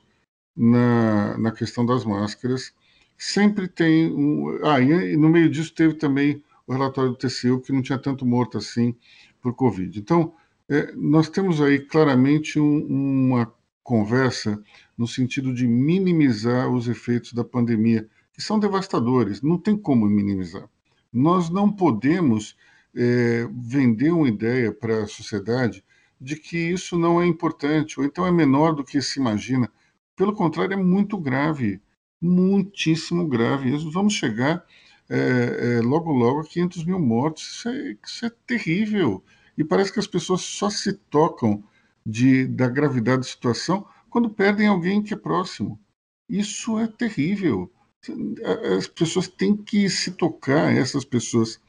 na, na questão das máscaras sempre tem um. Ah, e no meio disso teve também o relatório do TCU, que não tinha tanto morto assim por Covid. Então, é, nós temos aí claramente um, uma conversa no sentido de minimizar os efeitos da pandemia, que são devastadores, não tem como minimizar. Nós não podemos é, vender uma ideia para a sociedade de que isso não é importante, ou então é menor do que se imagina. Pelo contrário, é muito grave muitíssimo grave. Vamos chegar é, é, logo, logo a 500 mil mortos. Isso é, isso é terrível. E parece que as pessoas só se tocam de, da gravidade da situação quando perdem alguém que é próximo. Isso é terrível. As pessoas têm que se tocar, essas pessoas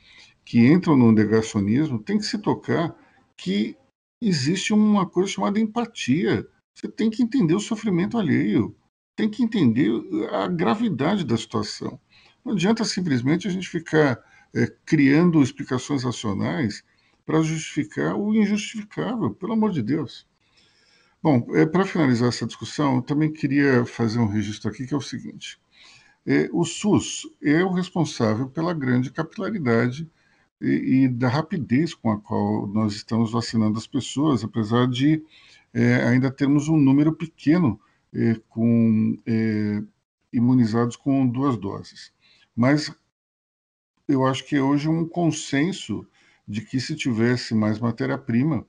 que entram no negacionismo, têm que se tocar que existe uma coisa chamada empatia. Você tem que entender o sofrimento alheio tem que entender a gravidade da situação. Não adianta simplesmente a gente ficar é, criando explicações racionais para justificar o injustificável, pelo amor de Deus. Bom, é, para finalizar essa discussão, eu também queria fazer um registro aqui que é o seguinte: é, o SUS é o responsável pela grande capilaridade e, e, da rapidez com a qual nós estamos vacinando as pessoas, apesar de é, ainda termos um número pequeno é, com é, imunizados com duas doses. Mas eu acho que hoje um consenso de que se tivesse mais matéria-prima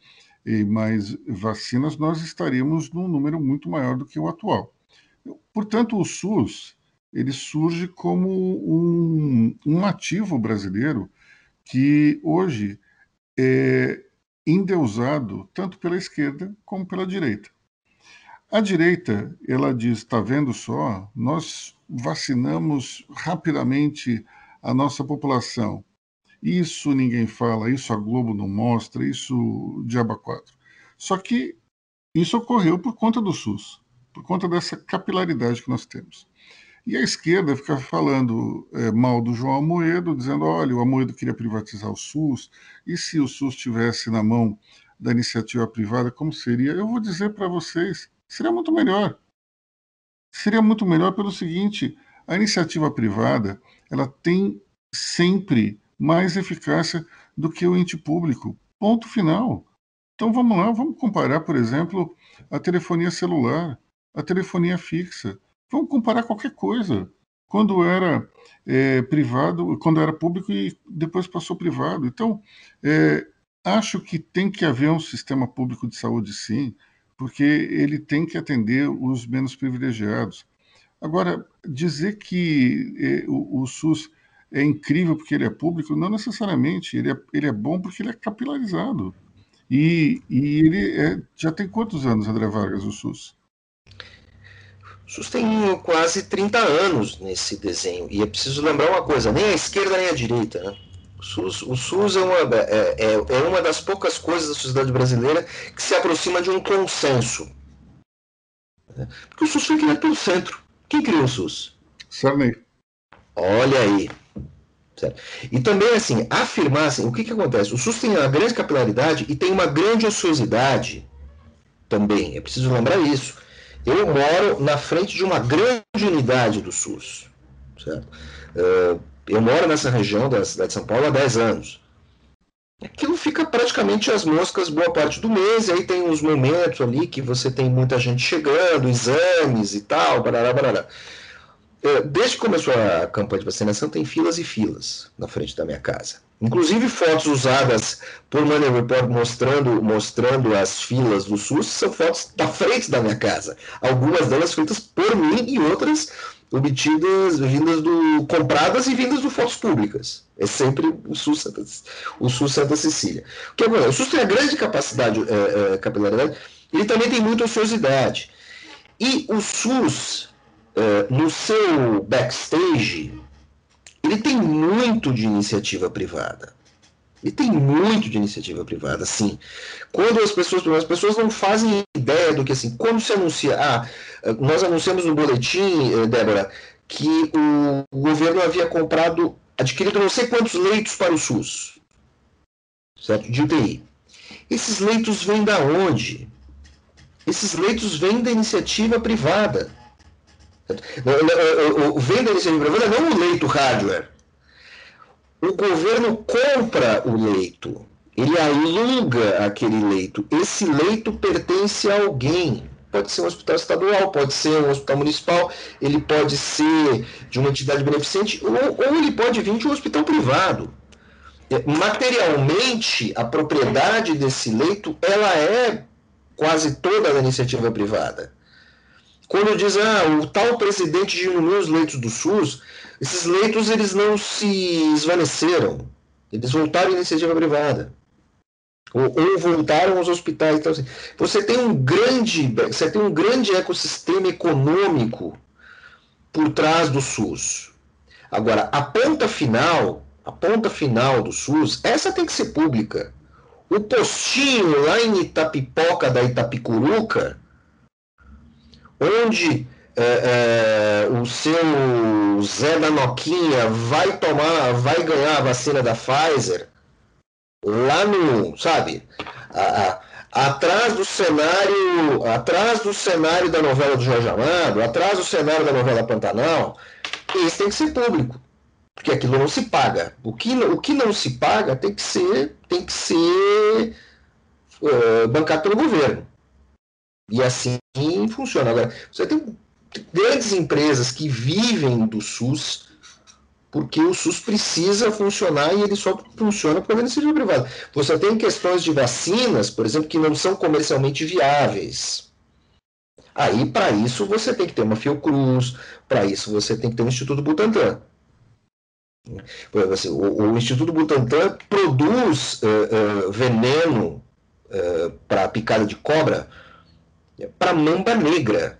e mais vacinas, nós estaríamos num número muito maior do que o atual. Portanto, o SUS ele surge como um, um ativo brasileiro que hoje é, endeusado tanto pela esquerda como pela direita. A direita, ela diz, está vendo só, nós vacinamos rapidamente a nossa população. Isso ninguém fala, isso a Globo não mostra, isso diaba 4. Só que isso ocorreu por conta do SUS, por conta dessa capilaridade que nós temos. E a esquerda fica falando é, mal do João Amoedo, dizendo: olha, o Amoedo queria privatizar o SUS, e se o SUS estivesse na mão da iniciativa privada, como seria? Eu vou dizer para vocês: seria muito melhor. Seria muito melhor pelo seguinte: a iniciativa privada ela tem sempre mais eficácia do que o ente público. Ponto final. Então vamos lá, vamos comparar, por exemplo, a telefonia celular, a telefonia fixa. Vamos comparar qualquer coisa. Quando era é, privado, quando era público e depois passou privado. Então, é, acho que tem que haver um sistema público de saúde, sim, porque ele tem que atender os menos privilegiados. Agora, dizer que é, o, o, SUS é incrível porque ele é público, não necessariamente. Ele é, ele é bom porque ele é capilarizado. E, e ele é, já tem quantos anos, André Vargas, o SUS? SUS tem quase 30 anos nesse desenho. E é preciso lembrar uma coisa: nem a esquerda nem a direita. Né? O SUS, o SUS é, uma, é, é, é uma das poucas coisas da sociedade brasileira que se aproxima de um consenso. Porque o SUS foi criado pelo centro. Quem criou o SUS? Sarney. Olha aí. Certo? E também, assim, afirmar assim, o que, que acontece? O SUS tem uma grande capilaridade e tem uma grande ociosidade também. É preciso lembrar isso. Eu moro na frente de uma grande unidade do SUS. Certo? Uh, eu moro nessa região da cidade de São Paulo há 10 anos. Aquilo fica praticamente as moscas boa parte do mês, e aí tem uns momentos ali que você tem muita gente chegando, exames e tal, barará, barará. Uh, desde que começou a campanha de vacinação, tem filas e filas na frente da minha casa. Inclusive fotos usadas por Money Report mostrando, mostrando as filas do SUS são fotos da frente da minha casa. Algumas delas feitas por mim e outras obtidas, vindas do compradas e vindas de fotos públicas. É sempre o SUS Santa, o SUS Santa Cecília. O que é O SUS tem a grande capacidade, é, é, capilaridade, ele também tem muita ociosidade. E o SUS, é, no seu backstage, ele tem muito de iniciativa privada. Ele tem muito de iniciativa privada, sim. Quando as pessoas, as pessoas não fazem ideia do que assim, quando se anuncia, ah, nós anunciamos no boletim, eh, Débora, que o, governo havia comprado, adquirido não sei quantos leitos para o SUS, certo? De UTI. Esses leitos vêm da onde? Esses leitos vêm da iniciativa privada. O venda iniciativa privada não o leito hardware. O governo compra o leito. Ele aluga aquele leito. Esse leito pertence a alguém. Pode ser um hospital estadual, pode ser um hospital municipal, ele pode ser de uma entidade beneficente, ou, ou ele pode vir de um hospital privado. É, materialmente, a propriedade desse leito ela é quase toda da iniciativa privada. Quando diz, ah, o tal presidente diminuiu os leitos do SUS, esses leitos eles não se esvaneceram. Eles voltaram à iniciativa privada. Ou, ou voltaram aos hospitais. Então, assim, você tem um grande, você tem um grande ecossistema econômico por trás do SUS. Agora, a ponta final, a ponta final do SUS, essa tem que ser pública. O postinho lá em Itapipoca da Itapicuruca, onde é, é, o seu Zé da Noquinha vai tomar, vai ganhar a vacina da Pfizer, lá no, sabe, a, a, atrás do cenário, atrás do cenário da novela do Jorge Amado, atrás do cenário da novela Pantanal, isso tem que ser público, porque aquilo não se paga. O que, o que não se paga tem que ser, tem que ser uh, bancado pelo governo. E assim funciona. Agora, você tem grandes empresas que vivem do SUS, porque o SUS precisa funcionar e ele só funciona por iniciativa privada. Você tem questões de vacinas, por exemplo, que não são comercialmente viáveis. Aí, para isso, você tem que ter uma Fiocruz, para isso, você tem que ter um Instituto Butantan. Assim, o, o, Instituto Butantan produz uh, uh, veneno uh, para picada de cobra para mamba negra,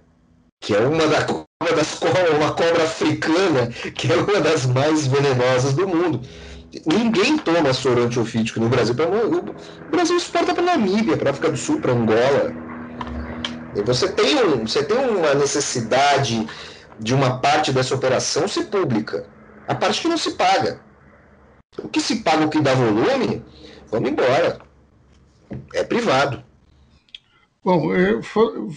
que é uma, da, uma das uma cobra africana, que é uma das mais venenosas do mundo. Ninguém toma soro antiofídico no Brasil. O Brasil exporta para Namíbia, para África do Sul, para Angola. E você tem, um, você tem uma necessidade de uma parte dessa operação ser pública. A parte que não se paga. O que se paga, o que dá volume, vamos embora. É privado. Bom, é,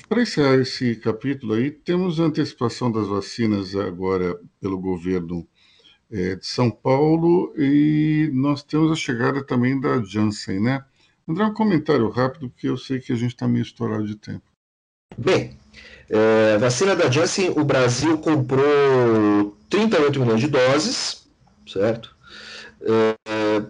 para encerrar esse capítulo aí, temos a antecipação das vacinas agora pelo governo é, de São Paulo e nós temos a chegada também da Janssen, né? André, um comentário rápido, porque eu sei que a gente está meio estourado de tempo. Bem, é, vacina da Janssen, o Brasil comprou 38 milhões de doses, certo? É,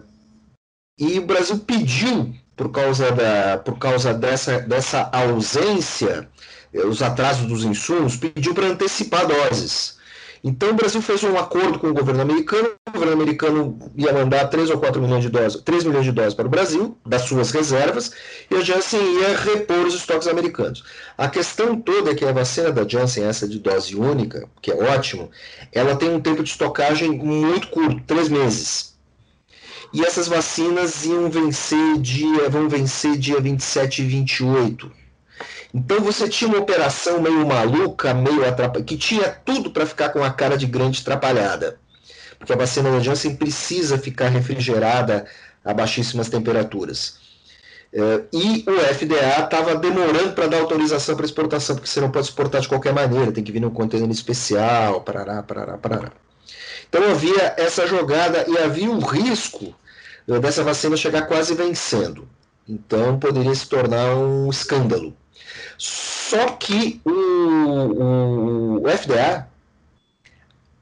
e o Brasil pediu por causa, da, por causa dessa, dessa ausência, eh, os atrasos dos insumos, pediu para antecipar doses. Então o Brasil fez um acordo com o governo americano, o governo americano ia mandar 3 ou 4 milhões de doses, 3 milhões de doses para o Brasil, das suas reservas, e a Janssen ia repor os estoques americanos. A questão toda é que a vacina da Janssen, essa de dose única, que é ótimo, ela tem um tempo de estocagem muito curto, 3 meses e essas vacinas iam vencer dia, vão vencer dia 27 e 28. Então você tinha uma operação meio maluca, meio atrapalhada, que tinha tudo para ficar com a cara de grande atrapalhada. Porque a vacina da Janssen precisa ficar refrigerada a baixíssimas temperaturas. É, e o FDA estava demorando para dar autorização para exportação, porque você não pode exportar de qualquer maneira, tem que vir num container especial, parará, parará, parará. Então havia essa jogada e havia um risco dessa vacina chegar quase vencendo. Então poderia se tornar um escândalo. Só que o, o, o FDA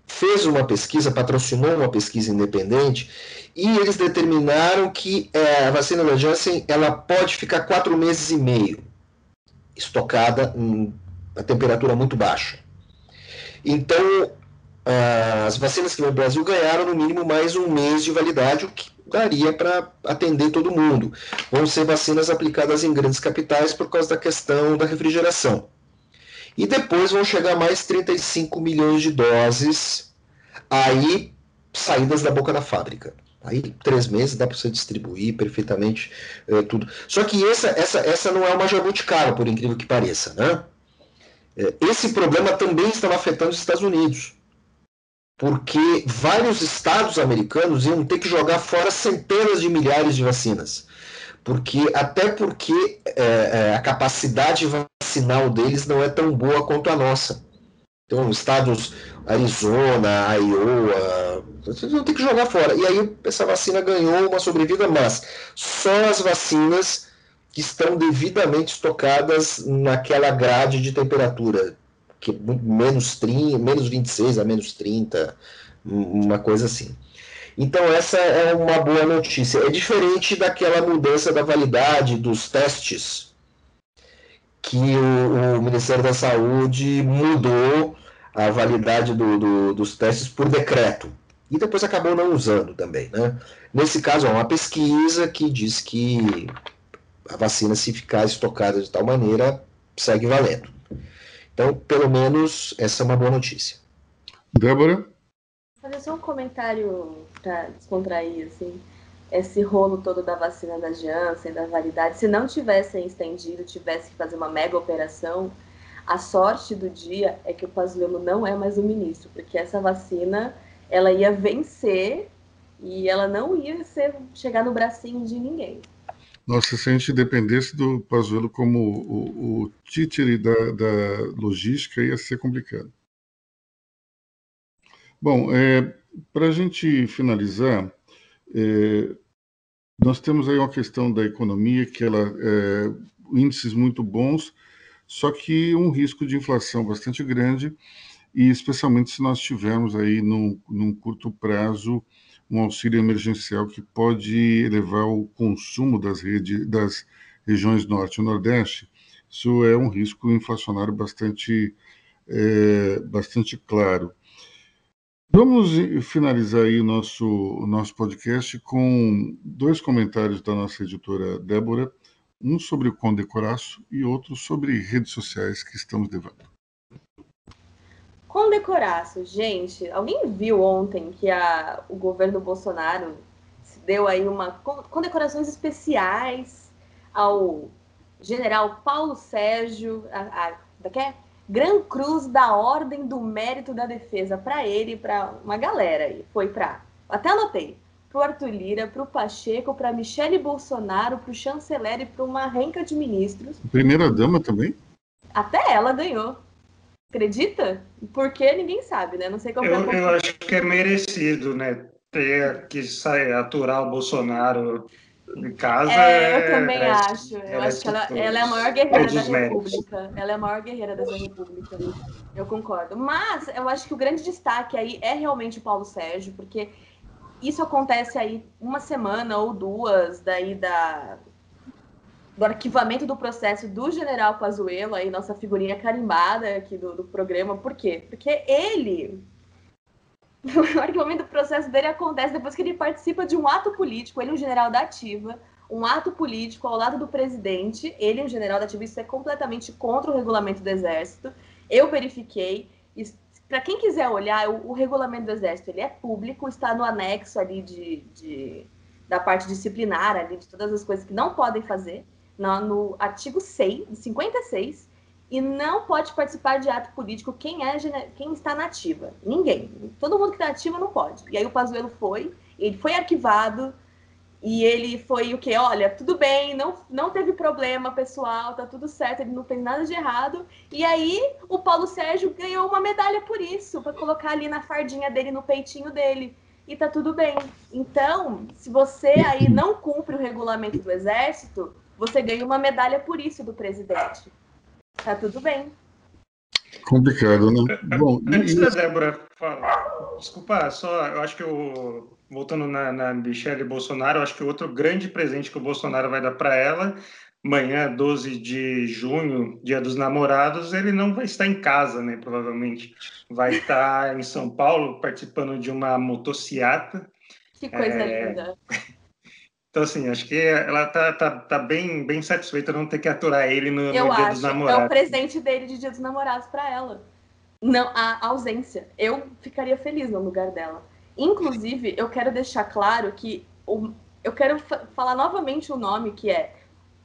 fez uma pesquisa, patrocinou uma pesquisa independente e eles determinaram que é, a vacina da Janssen ela pode ficar quatro meses e meio estocada em a temperatura muito baixa. Então as vacinas que no Brasil ganharam no mínimo mais um mês de validade, o que daria para atender todo mundo. Vão ser vacinas aplicadas em grandes capitais por causa da questão da refrigeração. E depois vão chegar mais 35 milhões de doses aí saídas da boca da fábrica. Aí, três meses, dá para você distribuir perfeitamente é, tudo. Só que essa, essa, essa não é uma jabuticaba, por incrível que pareça. Né? É, esse problema também estava afetando os Estados Unidos porque vários estados americanos iam ter que jogar fora centenas de milhares de vacinas. Porque, até porque é, é, a capacidade vacinal deles não é tão boa quanto a nossa. Então, estados Arizona, Iowa, vocês vão ter que jogar fora. E aí, essa vacina ganhou uma sobrevida, mas só as vacinas que estão devidamente estocadas naquela grade de temperatura, que menos 30, menos 26 a menos 30, uma coisa assim. Então essa é uma boa notícia. É diferente daquela mudança da validade dos testes que o, o Ministério da Saúde mudou a validade do, do, dos testes por decreto. E depois acabou não usando também. Né? Nesse caso, é uma pesquisa que diz que a vacina, se ficar estocada de tal maneira, segue valendo. Então, pelo menos, essa é uma boa notícia. Débora? Fazer só um comentário para descontrair, assim, esse rolo todo da vacina da Janssen, da validade. Se não tivessem estendido, tivesse que fazer uma mega operação, a sorte do dia é que o Pazuello não é mais o ministro, porque essa vacina, ela ia vencer e ela não ia ser, chegar no bracinho de ninguém. Nossa, se a gente dependesse do Pazuello como o, o títere da, da, logística, ia ser complicado. Bom, é, para a gente finalizar, é, nós temos aí uma questão da economia que ela é, índices muito bons, só que um risco de inflação bastante grande e especialmente se nós tivermos aí num, num curto prazo um auxílio emergencial que pode elevar o consumo das, redes, das regiões norte e nordeste, isso é um risco inflacionário bastante, é, bastante claro. Vamos finalizar aí o nosso, o nosso podcast com dois comentários da nossa editora Débora. um sobre o condecoraço e outro sobre redes sociais que estamos levando. Condecoraço, gente, alguém viu ontem que a, o governo Bolsonaro deu aí uma condecorações especiais ao general Paulo Sérgio, a, a, da que é? Gran Cruz da Ordem do Mérito da Defesa para ele e para uma galera aí. Foi para, até anotei, para o Arthur Lira, para o Pacheco, para Michele Bolsonaro, para o chanceler e para uma renca de ministros. Primeira dama também? Até ela ganhou. Acredita? Porque ninguém sabe, né? Não sei como eu, eu acho que é merecido, né? Ter que sair, aturar o Bolsonaro em casa. É, eu também é, acho. Eu acho que ela, ela, é a maior guerreira da República. Ela é a maior guerreira dessa República. Eu concordo. Mas eu acho que o grande destaque aí é realmente o Paulo Sérgio, porque isso acontece aí uma semana ou duas daí da, do arquivamento do processo do general Pazuello, aí nossa figurinha carimbada aqui do, do programa. Por quê? Porque ele o arquivamento do processo dele acontece depois que ele participa de um ato político, ele é um general da ativa, um ato político ao lado do presidente, ele é um general da ativa, isso é completamente contra o regulamento do exército. Eu verifiquei, para quem quiser olhar, o, o, regulamento do exército ele é público, está no anexo ali de, de, da parte disciplinar ali de todas as coisas que não podem fazer, no, no artigo 6, 56, e não pode participar de ato político quem é quem está nativa. Ninguém. Todo mundo que está nativa não pode. E aí o Pazuello foi, ele foi arquivado e ele foi o que? Olha, tudo bem, não, não teve problema pessoal, tá tudo certo, ele não fez nada de errado. E aí o Paulo Sérgio ganhou uma medalha por isso, para colocar ali na fardinha dele, no peitinho dele. E tá tudo bem. Então, se você aí não cumpre o regulamento do exército, você ganha uma medalha por isso do presidente. Tá tudo bem. Complicado, né? Bom, Antes e... da Débora falar, desculpa, só eu acho que o voltando na, na Michelle Bolsonaro, eu acho que o outro grande presente que o Bolsonaro vai dar para ela, amanhã, 12 de junho, dia dos namorados, ele não vai estar em casa, né? Provavelmente vai estar em São Paulo participando de uma motociata. Que coisa é... linda. Então, assim, acho que ela tá, tá, tá bem, bem satisfeita não ter que aturar ele no, no Dia acho, dos Namorados. É o presente dele de Dia dos Namorados para ela. Não, a ausência. Eu ficaria feliz no lugar dela. Inclusive, eu quero deixar claro que o, eu quero falar novamente o nome que é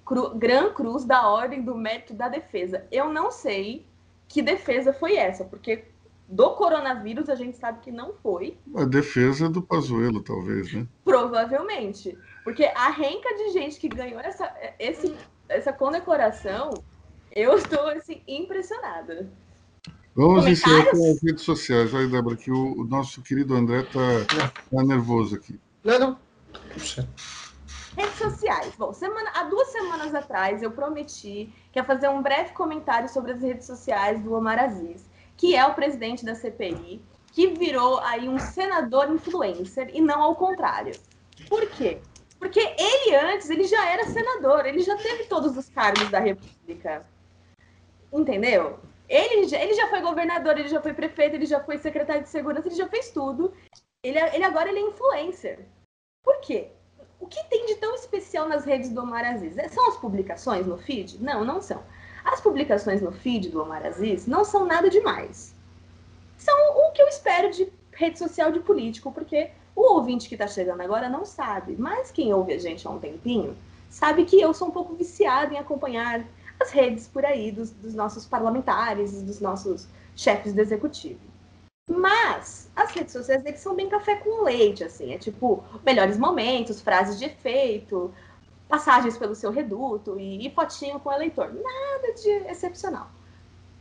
Cru, Gran Cruz da Ordem do Mérito da Defesa. Eu não sei que defesa foi essa, porque do coronavírus a gente sabe que não foi. A defesa do Pazuello, talvez, né? Provavelmente. Porque a renca de gente que ganhou essa, esse, essa condecoração, eu estou assim, impressionada. Vamos encerrar com as redes sociais. Aí, Débora, que o, o nosso querido André está tá nervoso aqui. Não, não. Redes sociais. Bom, semana, há duas semanas atrás eu prometi que ia fazer um breve comentário sobre as redes sociais do Omar Aziz, que é o presidente da CPI, que virou aí um senador influencer e não ao contrário. Por quê? Porque ele antes, ele já era senador, ele já teve todos os cargos da República. Entendeu? Ele já, ele já foi governador, ele já foi prefeito, ele já foi secretário de segurança, ele já fez tudo. Ele, ele agora ele é influencer. Por quê? O que tem de tão especial nas redes do Omar Aziz? É, são as publicações no feed? Não, não são. As publicações no feed do Omar Aziz não são nada demais. São o que eu espero de rede social de político, porque o ouvinte que está chegando agora não sabe, mas quem ouve a gente há um tempinho sabe que eu sou um pouco viciada em acompanhar as redes por aí dos, dos nossos parlamentares, dos nossos chefes do executivo. Mas as redes sociais deles são bem café com leite, assim. É tipo, melhores momentos, frases de efeito, passagens pelo seu reduto e, e com o eleitor. Nada de excepcional.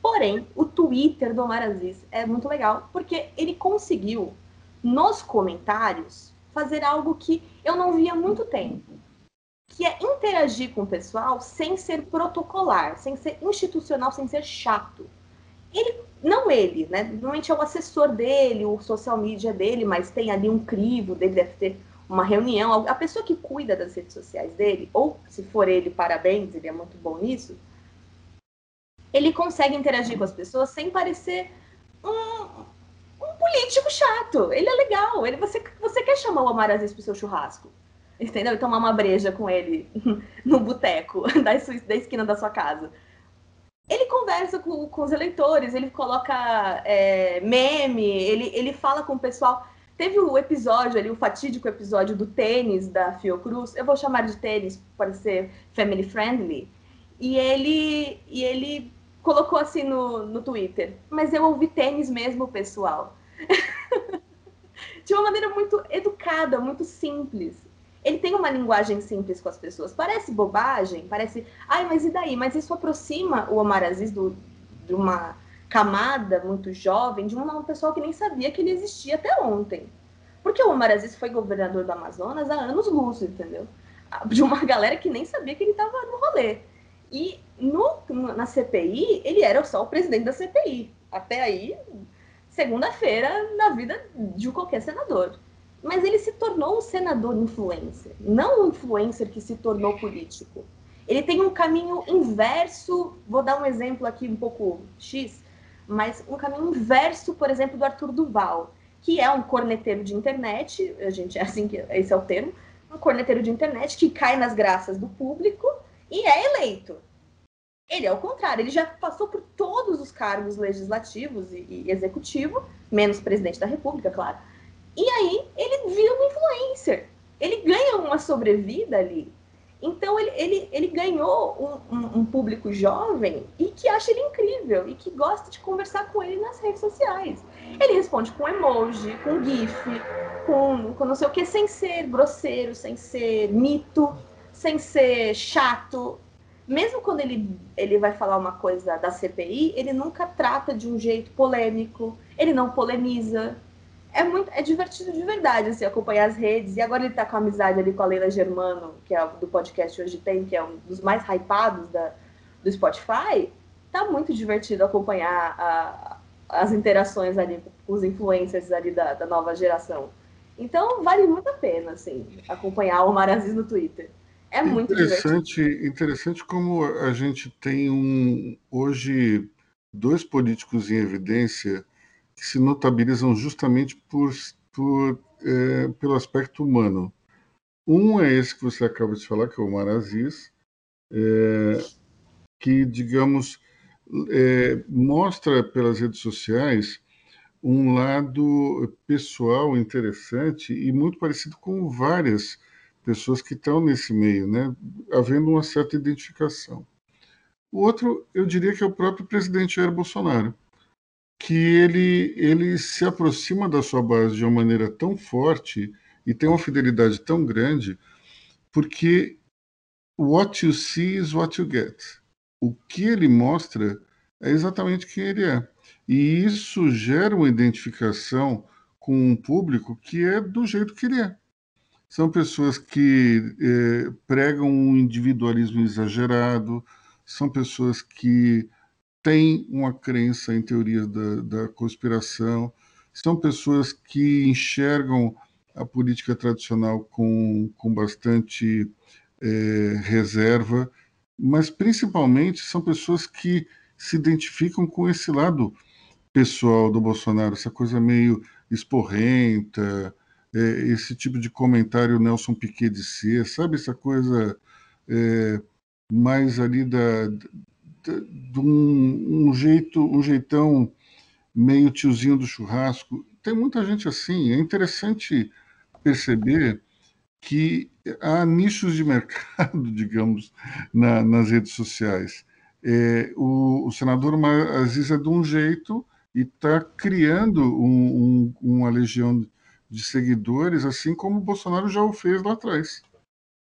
Porém, o Twitter do Omar Aziz é muito legal, porque ele conseguiu nos comentários, fazer algo que eu não via há muito tempo, que é interagir com o pessoal sem ser protocolar, sem ser institucional, sem ser chato. Ele, não ele, né? Normalmente é o assessor dele, o social media dele, mas tem ali um crivo dele, deve ter uma reunião. A pessoa que cuida das redes sociais dele, ou se for ele, parabéns, ele é muito bom nisso. Ele consegue interagir com as pessoas sem parecer um, político chato. Ele é legal. Ele, você, você quer chamar o Omar Aziz pro seu churrasco. entendeu? E tomar uma breja com ele no boteco da, da esquina da sua casa. Ele conversa com, com os eleitores, ele coloca é, meme, ele, ele fala com o pessoal. Teve o episódio ali, o fatídico episódio do tênis da Fiocruz, eu vou chamar de tênis para ser family friendly, e ele, e ele colocou assim no, no Twitter, mas eu ouvi tênis mesmo, pessoal. de uma maneira muito educada, muito simples. Ele tem uma linguagem simples com as pessoas. Parece bobagem, parece. Ai, mas e daí? Mas isso aproxima o Omar Aziz do, de uma camada muito jovem, de uma pessoa que nem sabia que ele existia até ontem. Porque o Omar Aziz foi governador do Amazonas há anos luz, entendeu? De uma galera que nem sabia que ele estava no rolê. E no, na CPI, ele era só o presidente da CPI. Até aí, segunda-feira na vida de qualquer senador. Mas ele se tornou um senador influencer, não um influencer que se tornou político. Ele tem um caminho inverso, vou dar um exemplo aqui um pouco X, mas um caminho inverso, por exemplo, do Arthur Duval, que é um corneteiro de internet, a gente é assim que esse é o termo, um corneteiro de internet que cai nas graças do público e é eleito. Ele é o contrário, ele já passou por todos os cargos legislativos e, e executivo, menos presidente da República, claro. E aí ele vira um influencer. Ele ganha uma sobrevida ali. Então ele, ele, ele ganhou um, um, um, público jovem e que acha ele incrível e que gosta de conversar com ele nas redes sociais. Ele responde com emoji, com GIF, com, com não sei o que, sem ser grosseiro, sem ser mito, sem ser chato mesmo quando ele, ele vai falar uma coisa da CPI, ele nunca trata de um jeito polêmico, ele não polemiza. É muito é divertido de verdade assim, acompanhar as redes. E agora ele está com amizade ali com a Leila Germano, que é do podcast Hoje Tem, que é um dos mais hypados da, do Spotify. Tá muito divertido acompanhar a, as interações ali com os influencers ali da, da nova geração. Então vale muito a pena assim, acompanhar o Omar Aziz no Twitter. É muito interessante, divertido. interessante como a gente tem um hoje dois políticos em evidência que se notabilizam justamente por, por é, pelo aspecto humano. Um é esse que você acaba de falar, que é o Omar Aziz, é, que, digamos, é, mostra pelas redes sociais um lado pessoal interessante e muito parecido com várias pessoas que estão nesse meio, né, havendo uma certa identificação. O outro, eu diria que é o próprio presidente Jair Bolsonaro, que ele, ele se aproxima da sua base de uma maneira tão forte e tem uma fidelidade tão grande, porque what you see is what you get. O que ele mostra é exatamente quem ele é. E isso gera uma identificação com um público que é do jeito que ele é. São pessoas que eh, pregam um individualismo exagerado, são pessoas que têm uma crença em teorias da, da conspiração, são pessoas que enxergam a política tradicional com, com bastante eh, reserva, mas principalmente são pessoas que se identificam com esse lado pessoal do Bolsonaro, essa coisa meio esporrenta, é, esse tipo de comentário Nelson Piquet de ser, sabe essa coisa é, mais ali da, da, de um, um, jeito, um jeitão meio tiozinho do churrasco. Tem muita gente assim. É interessante perceber que há nichos de mercado, digamos, na, nas redes sociais. É, o, o, senador Aziz é de um jeito e está criando um, um, uma legião de seguidores, assim como o Bolsonaro já o fez lá atrás.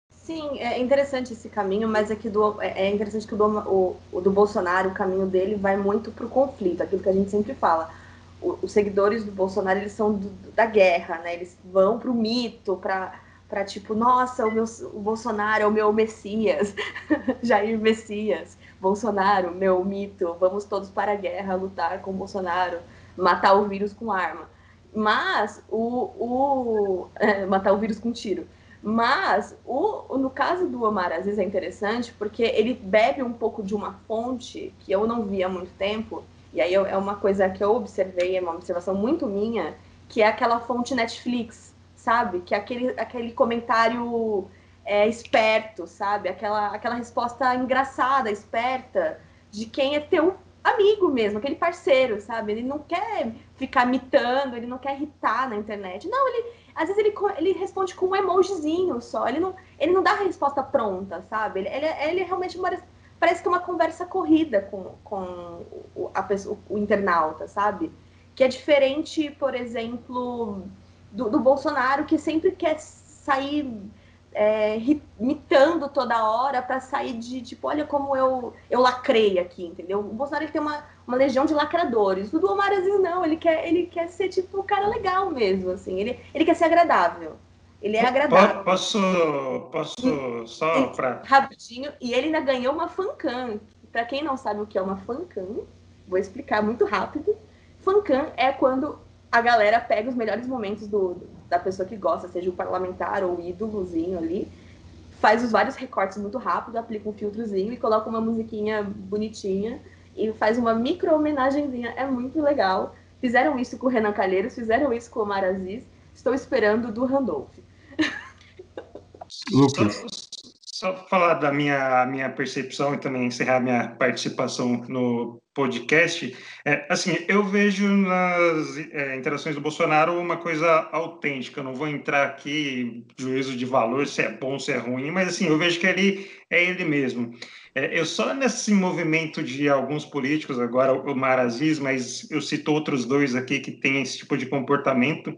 Sim, é interessante esse caminho, mas é que do, é, é interessante que o do, o, o do Bolsonaro, o caminho dele vai muito para o conflito, aquilo que a gente sempre fala. O, os seguidores do Bolsonaro, eles são do, da guerra, né? Eles vão para o mito, para para tipo, nossa, o, meu, o Bolsonaro é o meu Messias, Jair Messias, Bolsonaro, meu mito, vamos todos para a guerra, lutar com Bolsonaro, matar o vírus com arma. Mas o. o é, matar o vírus com tiro. Mas o, no caso do Omar Aziz é interessante porque ele bebe um pouco de uma fonte que eu não vi há muito tempo, e aí eu, é uma coisa que eu observei, é uma observação muito minha, que é aquela fonte Netflix, sabe? Que é aquele, aquele comentário é, esperto, sabe? Aquela, aquela resposta engraçada, esperta, de quem é teu amigo mesmo, aquele parceiro, sabe? Ele não quer ficar mitando, ele não quer irritar na internet. Não, ele às vezes ele, ele responde com um emojizinho só, ele não, ele não dá a resposta pronta, sabe? Ele, ele, ele realmente parece, que é uma conversa corrida com, com o, a o internauta, sabe? Que é diferente, por exemplo, do, do Bolsonaro, que sempre quer sair é, imitando toda hora para sair de tipo, olha como eu, eu lacrei aqui, entendeu? O Bolsonaro ele tem uma, uma legião de lacradores. O do Omar Aziz não, ele quer, ele quer ser tipo um cara legal mesmo, assim. Ele, ele quer ser agradável. Ele é agradável. Posso, posso só para rapidinho. E ele ainda ganhou uma fancam. Para quem não sabe o que é uma fancam, vou explicar muito rápido. Fancam é quando a galera pega os melhores momentos do, da pessoa que gosta, seja o parlamentar ou o ídolozinho ali, faz os vários recortes muito rápido, aplica um filtrozinho e coloca uma musiquinha bonitinha e faz uma micro homenagenzinha. É muito legal. Fizeram isso com o Renan Calheiros, fizeram isso com o Omar Aziz. Estou esperando do Randolph. Lucas. Só, só falar da minha, minha percepção e também encerrar minha participação no podcast, é, assim, eu vejo nas é, interações do Bolsonaro uma coisa autêntica. Não vou entrar aqui juízo de valor se é bom, se é ruim, mas assim, eu vejo que ele é ele mesmo. É, eu só nesse movimento de alguns políticos, agora o Maraziz, mas eu cito outros dois aqui que têm esse tipo de comportamento,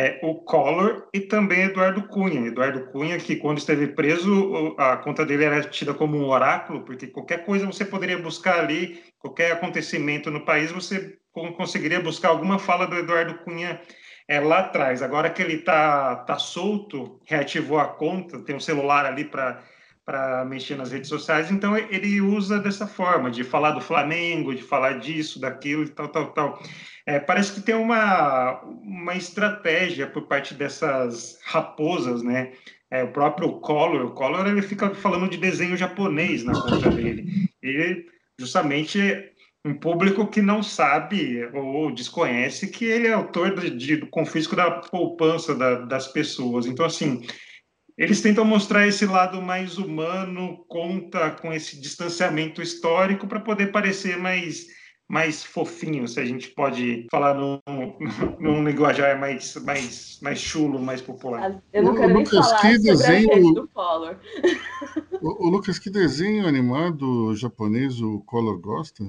é, o Collor e também Eduardo Cunha. Eduardo Cunha, que quando esteve preso, a conta dele era tida como um oráculo, porque qualquer coisa você poderia buscar ali, qualquer acontecimento no país, você conseguiria buscar alguma fala do Eduardo Cunha é, lá atrás. Agora que ele está tá solto, reativou a conta, tem um celular ali para para mexer nas redes sociais, então ele usa dessa forma, de falar do Flamengo, de falar disso, daquilo e tal, tal, tal. É, parece que tem uma, uma estratégia por parte dessas raposas, né? É, o próprio Collor, o Collor ele fica falando de desenho japonês na conta dele. E justamente um público que não sabe ou desconhece que ele é autor de, de, do confisco da poupança da, das pessoas. Então, assim, eles tentam mostrar esse lado mais humano, conta com esse distanciamento histórico para poder parecer mais mais fofinho, se a gente pode falar num, num linguajar mais, mais, mais chulo, mais popular. Eu não quero o, nem Lucas, falar que desenho, do Collor. O, o, Lucas, que desenho animado japonês o Collor gosta?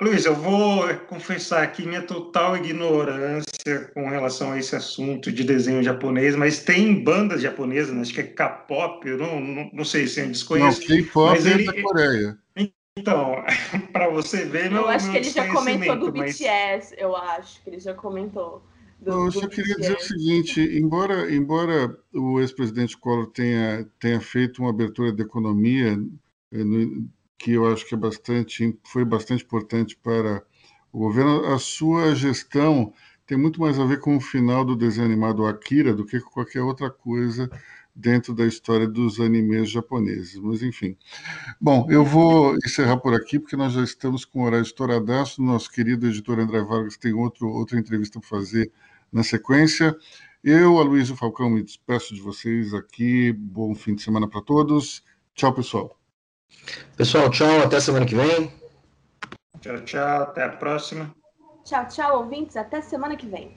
Luiz, eu vou confessar aqui minha total ignorância com relação a esse assunto de desenho japonês, mas tem bandas japonesas, né? acho que é K-pop, eu não, não, não, sei se eu desconheço. Não, K-pop é da Coreia. Então, para você ver, Eu acho que ele já comentou do mas... BTS, eu acho que ele já comentou. Do, eu só queria dizer o seguinte: embora, embora o ex-presidente Collor tenha, tenha feito uma abertura da economia, eh, que eu acho que é bastante, foi bastante importante para o governo, a sua gestão tem muito mais a ver com o final do desenho animado Akira do que com qualquer outra coisa dentro da história dos animes japoneses. Mas, enfim. Bom, eu vou encerrar por aqui, porque nós já estamos com o horário estouradaço. Nosso querido editor André Vargas tem outro, outra entrevista para fazer na sequência. Eu, Aloysio Falcão, me despeço de vocês aqui. Bom fim de semana para todos. Tchau, pessoal. Pessoal, tchau. Até semana que vem. Tchau, tchau. Até a próxima. Tchau, tchau, ouvintes. Até semana que vem.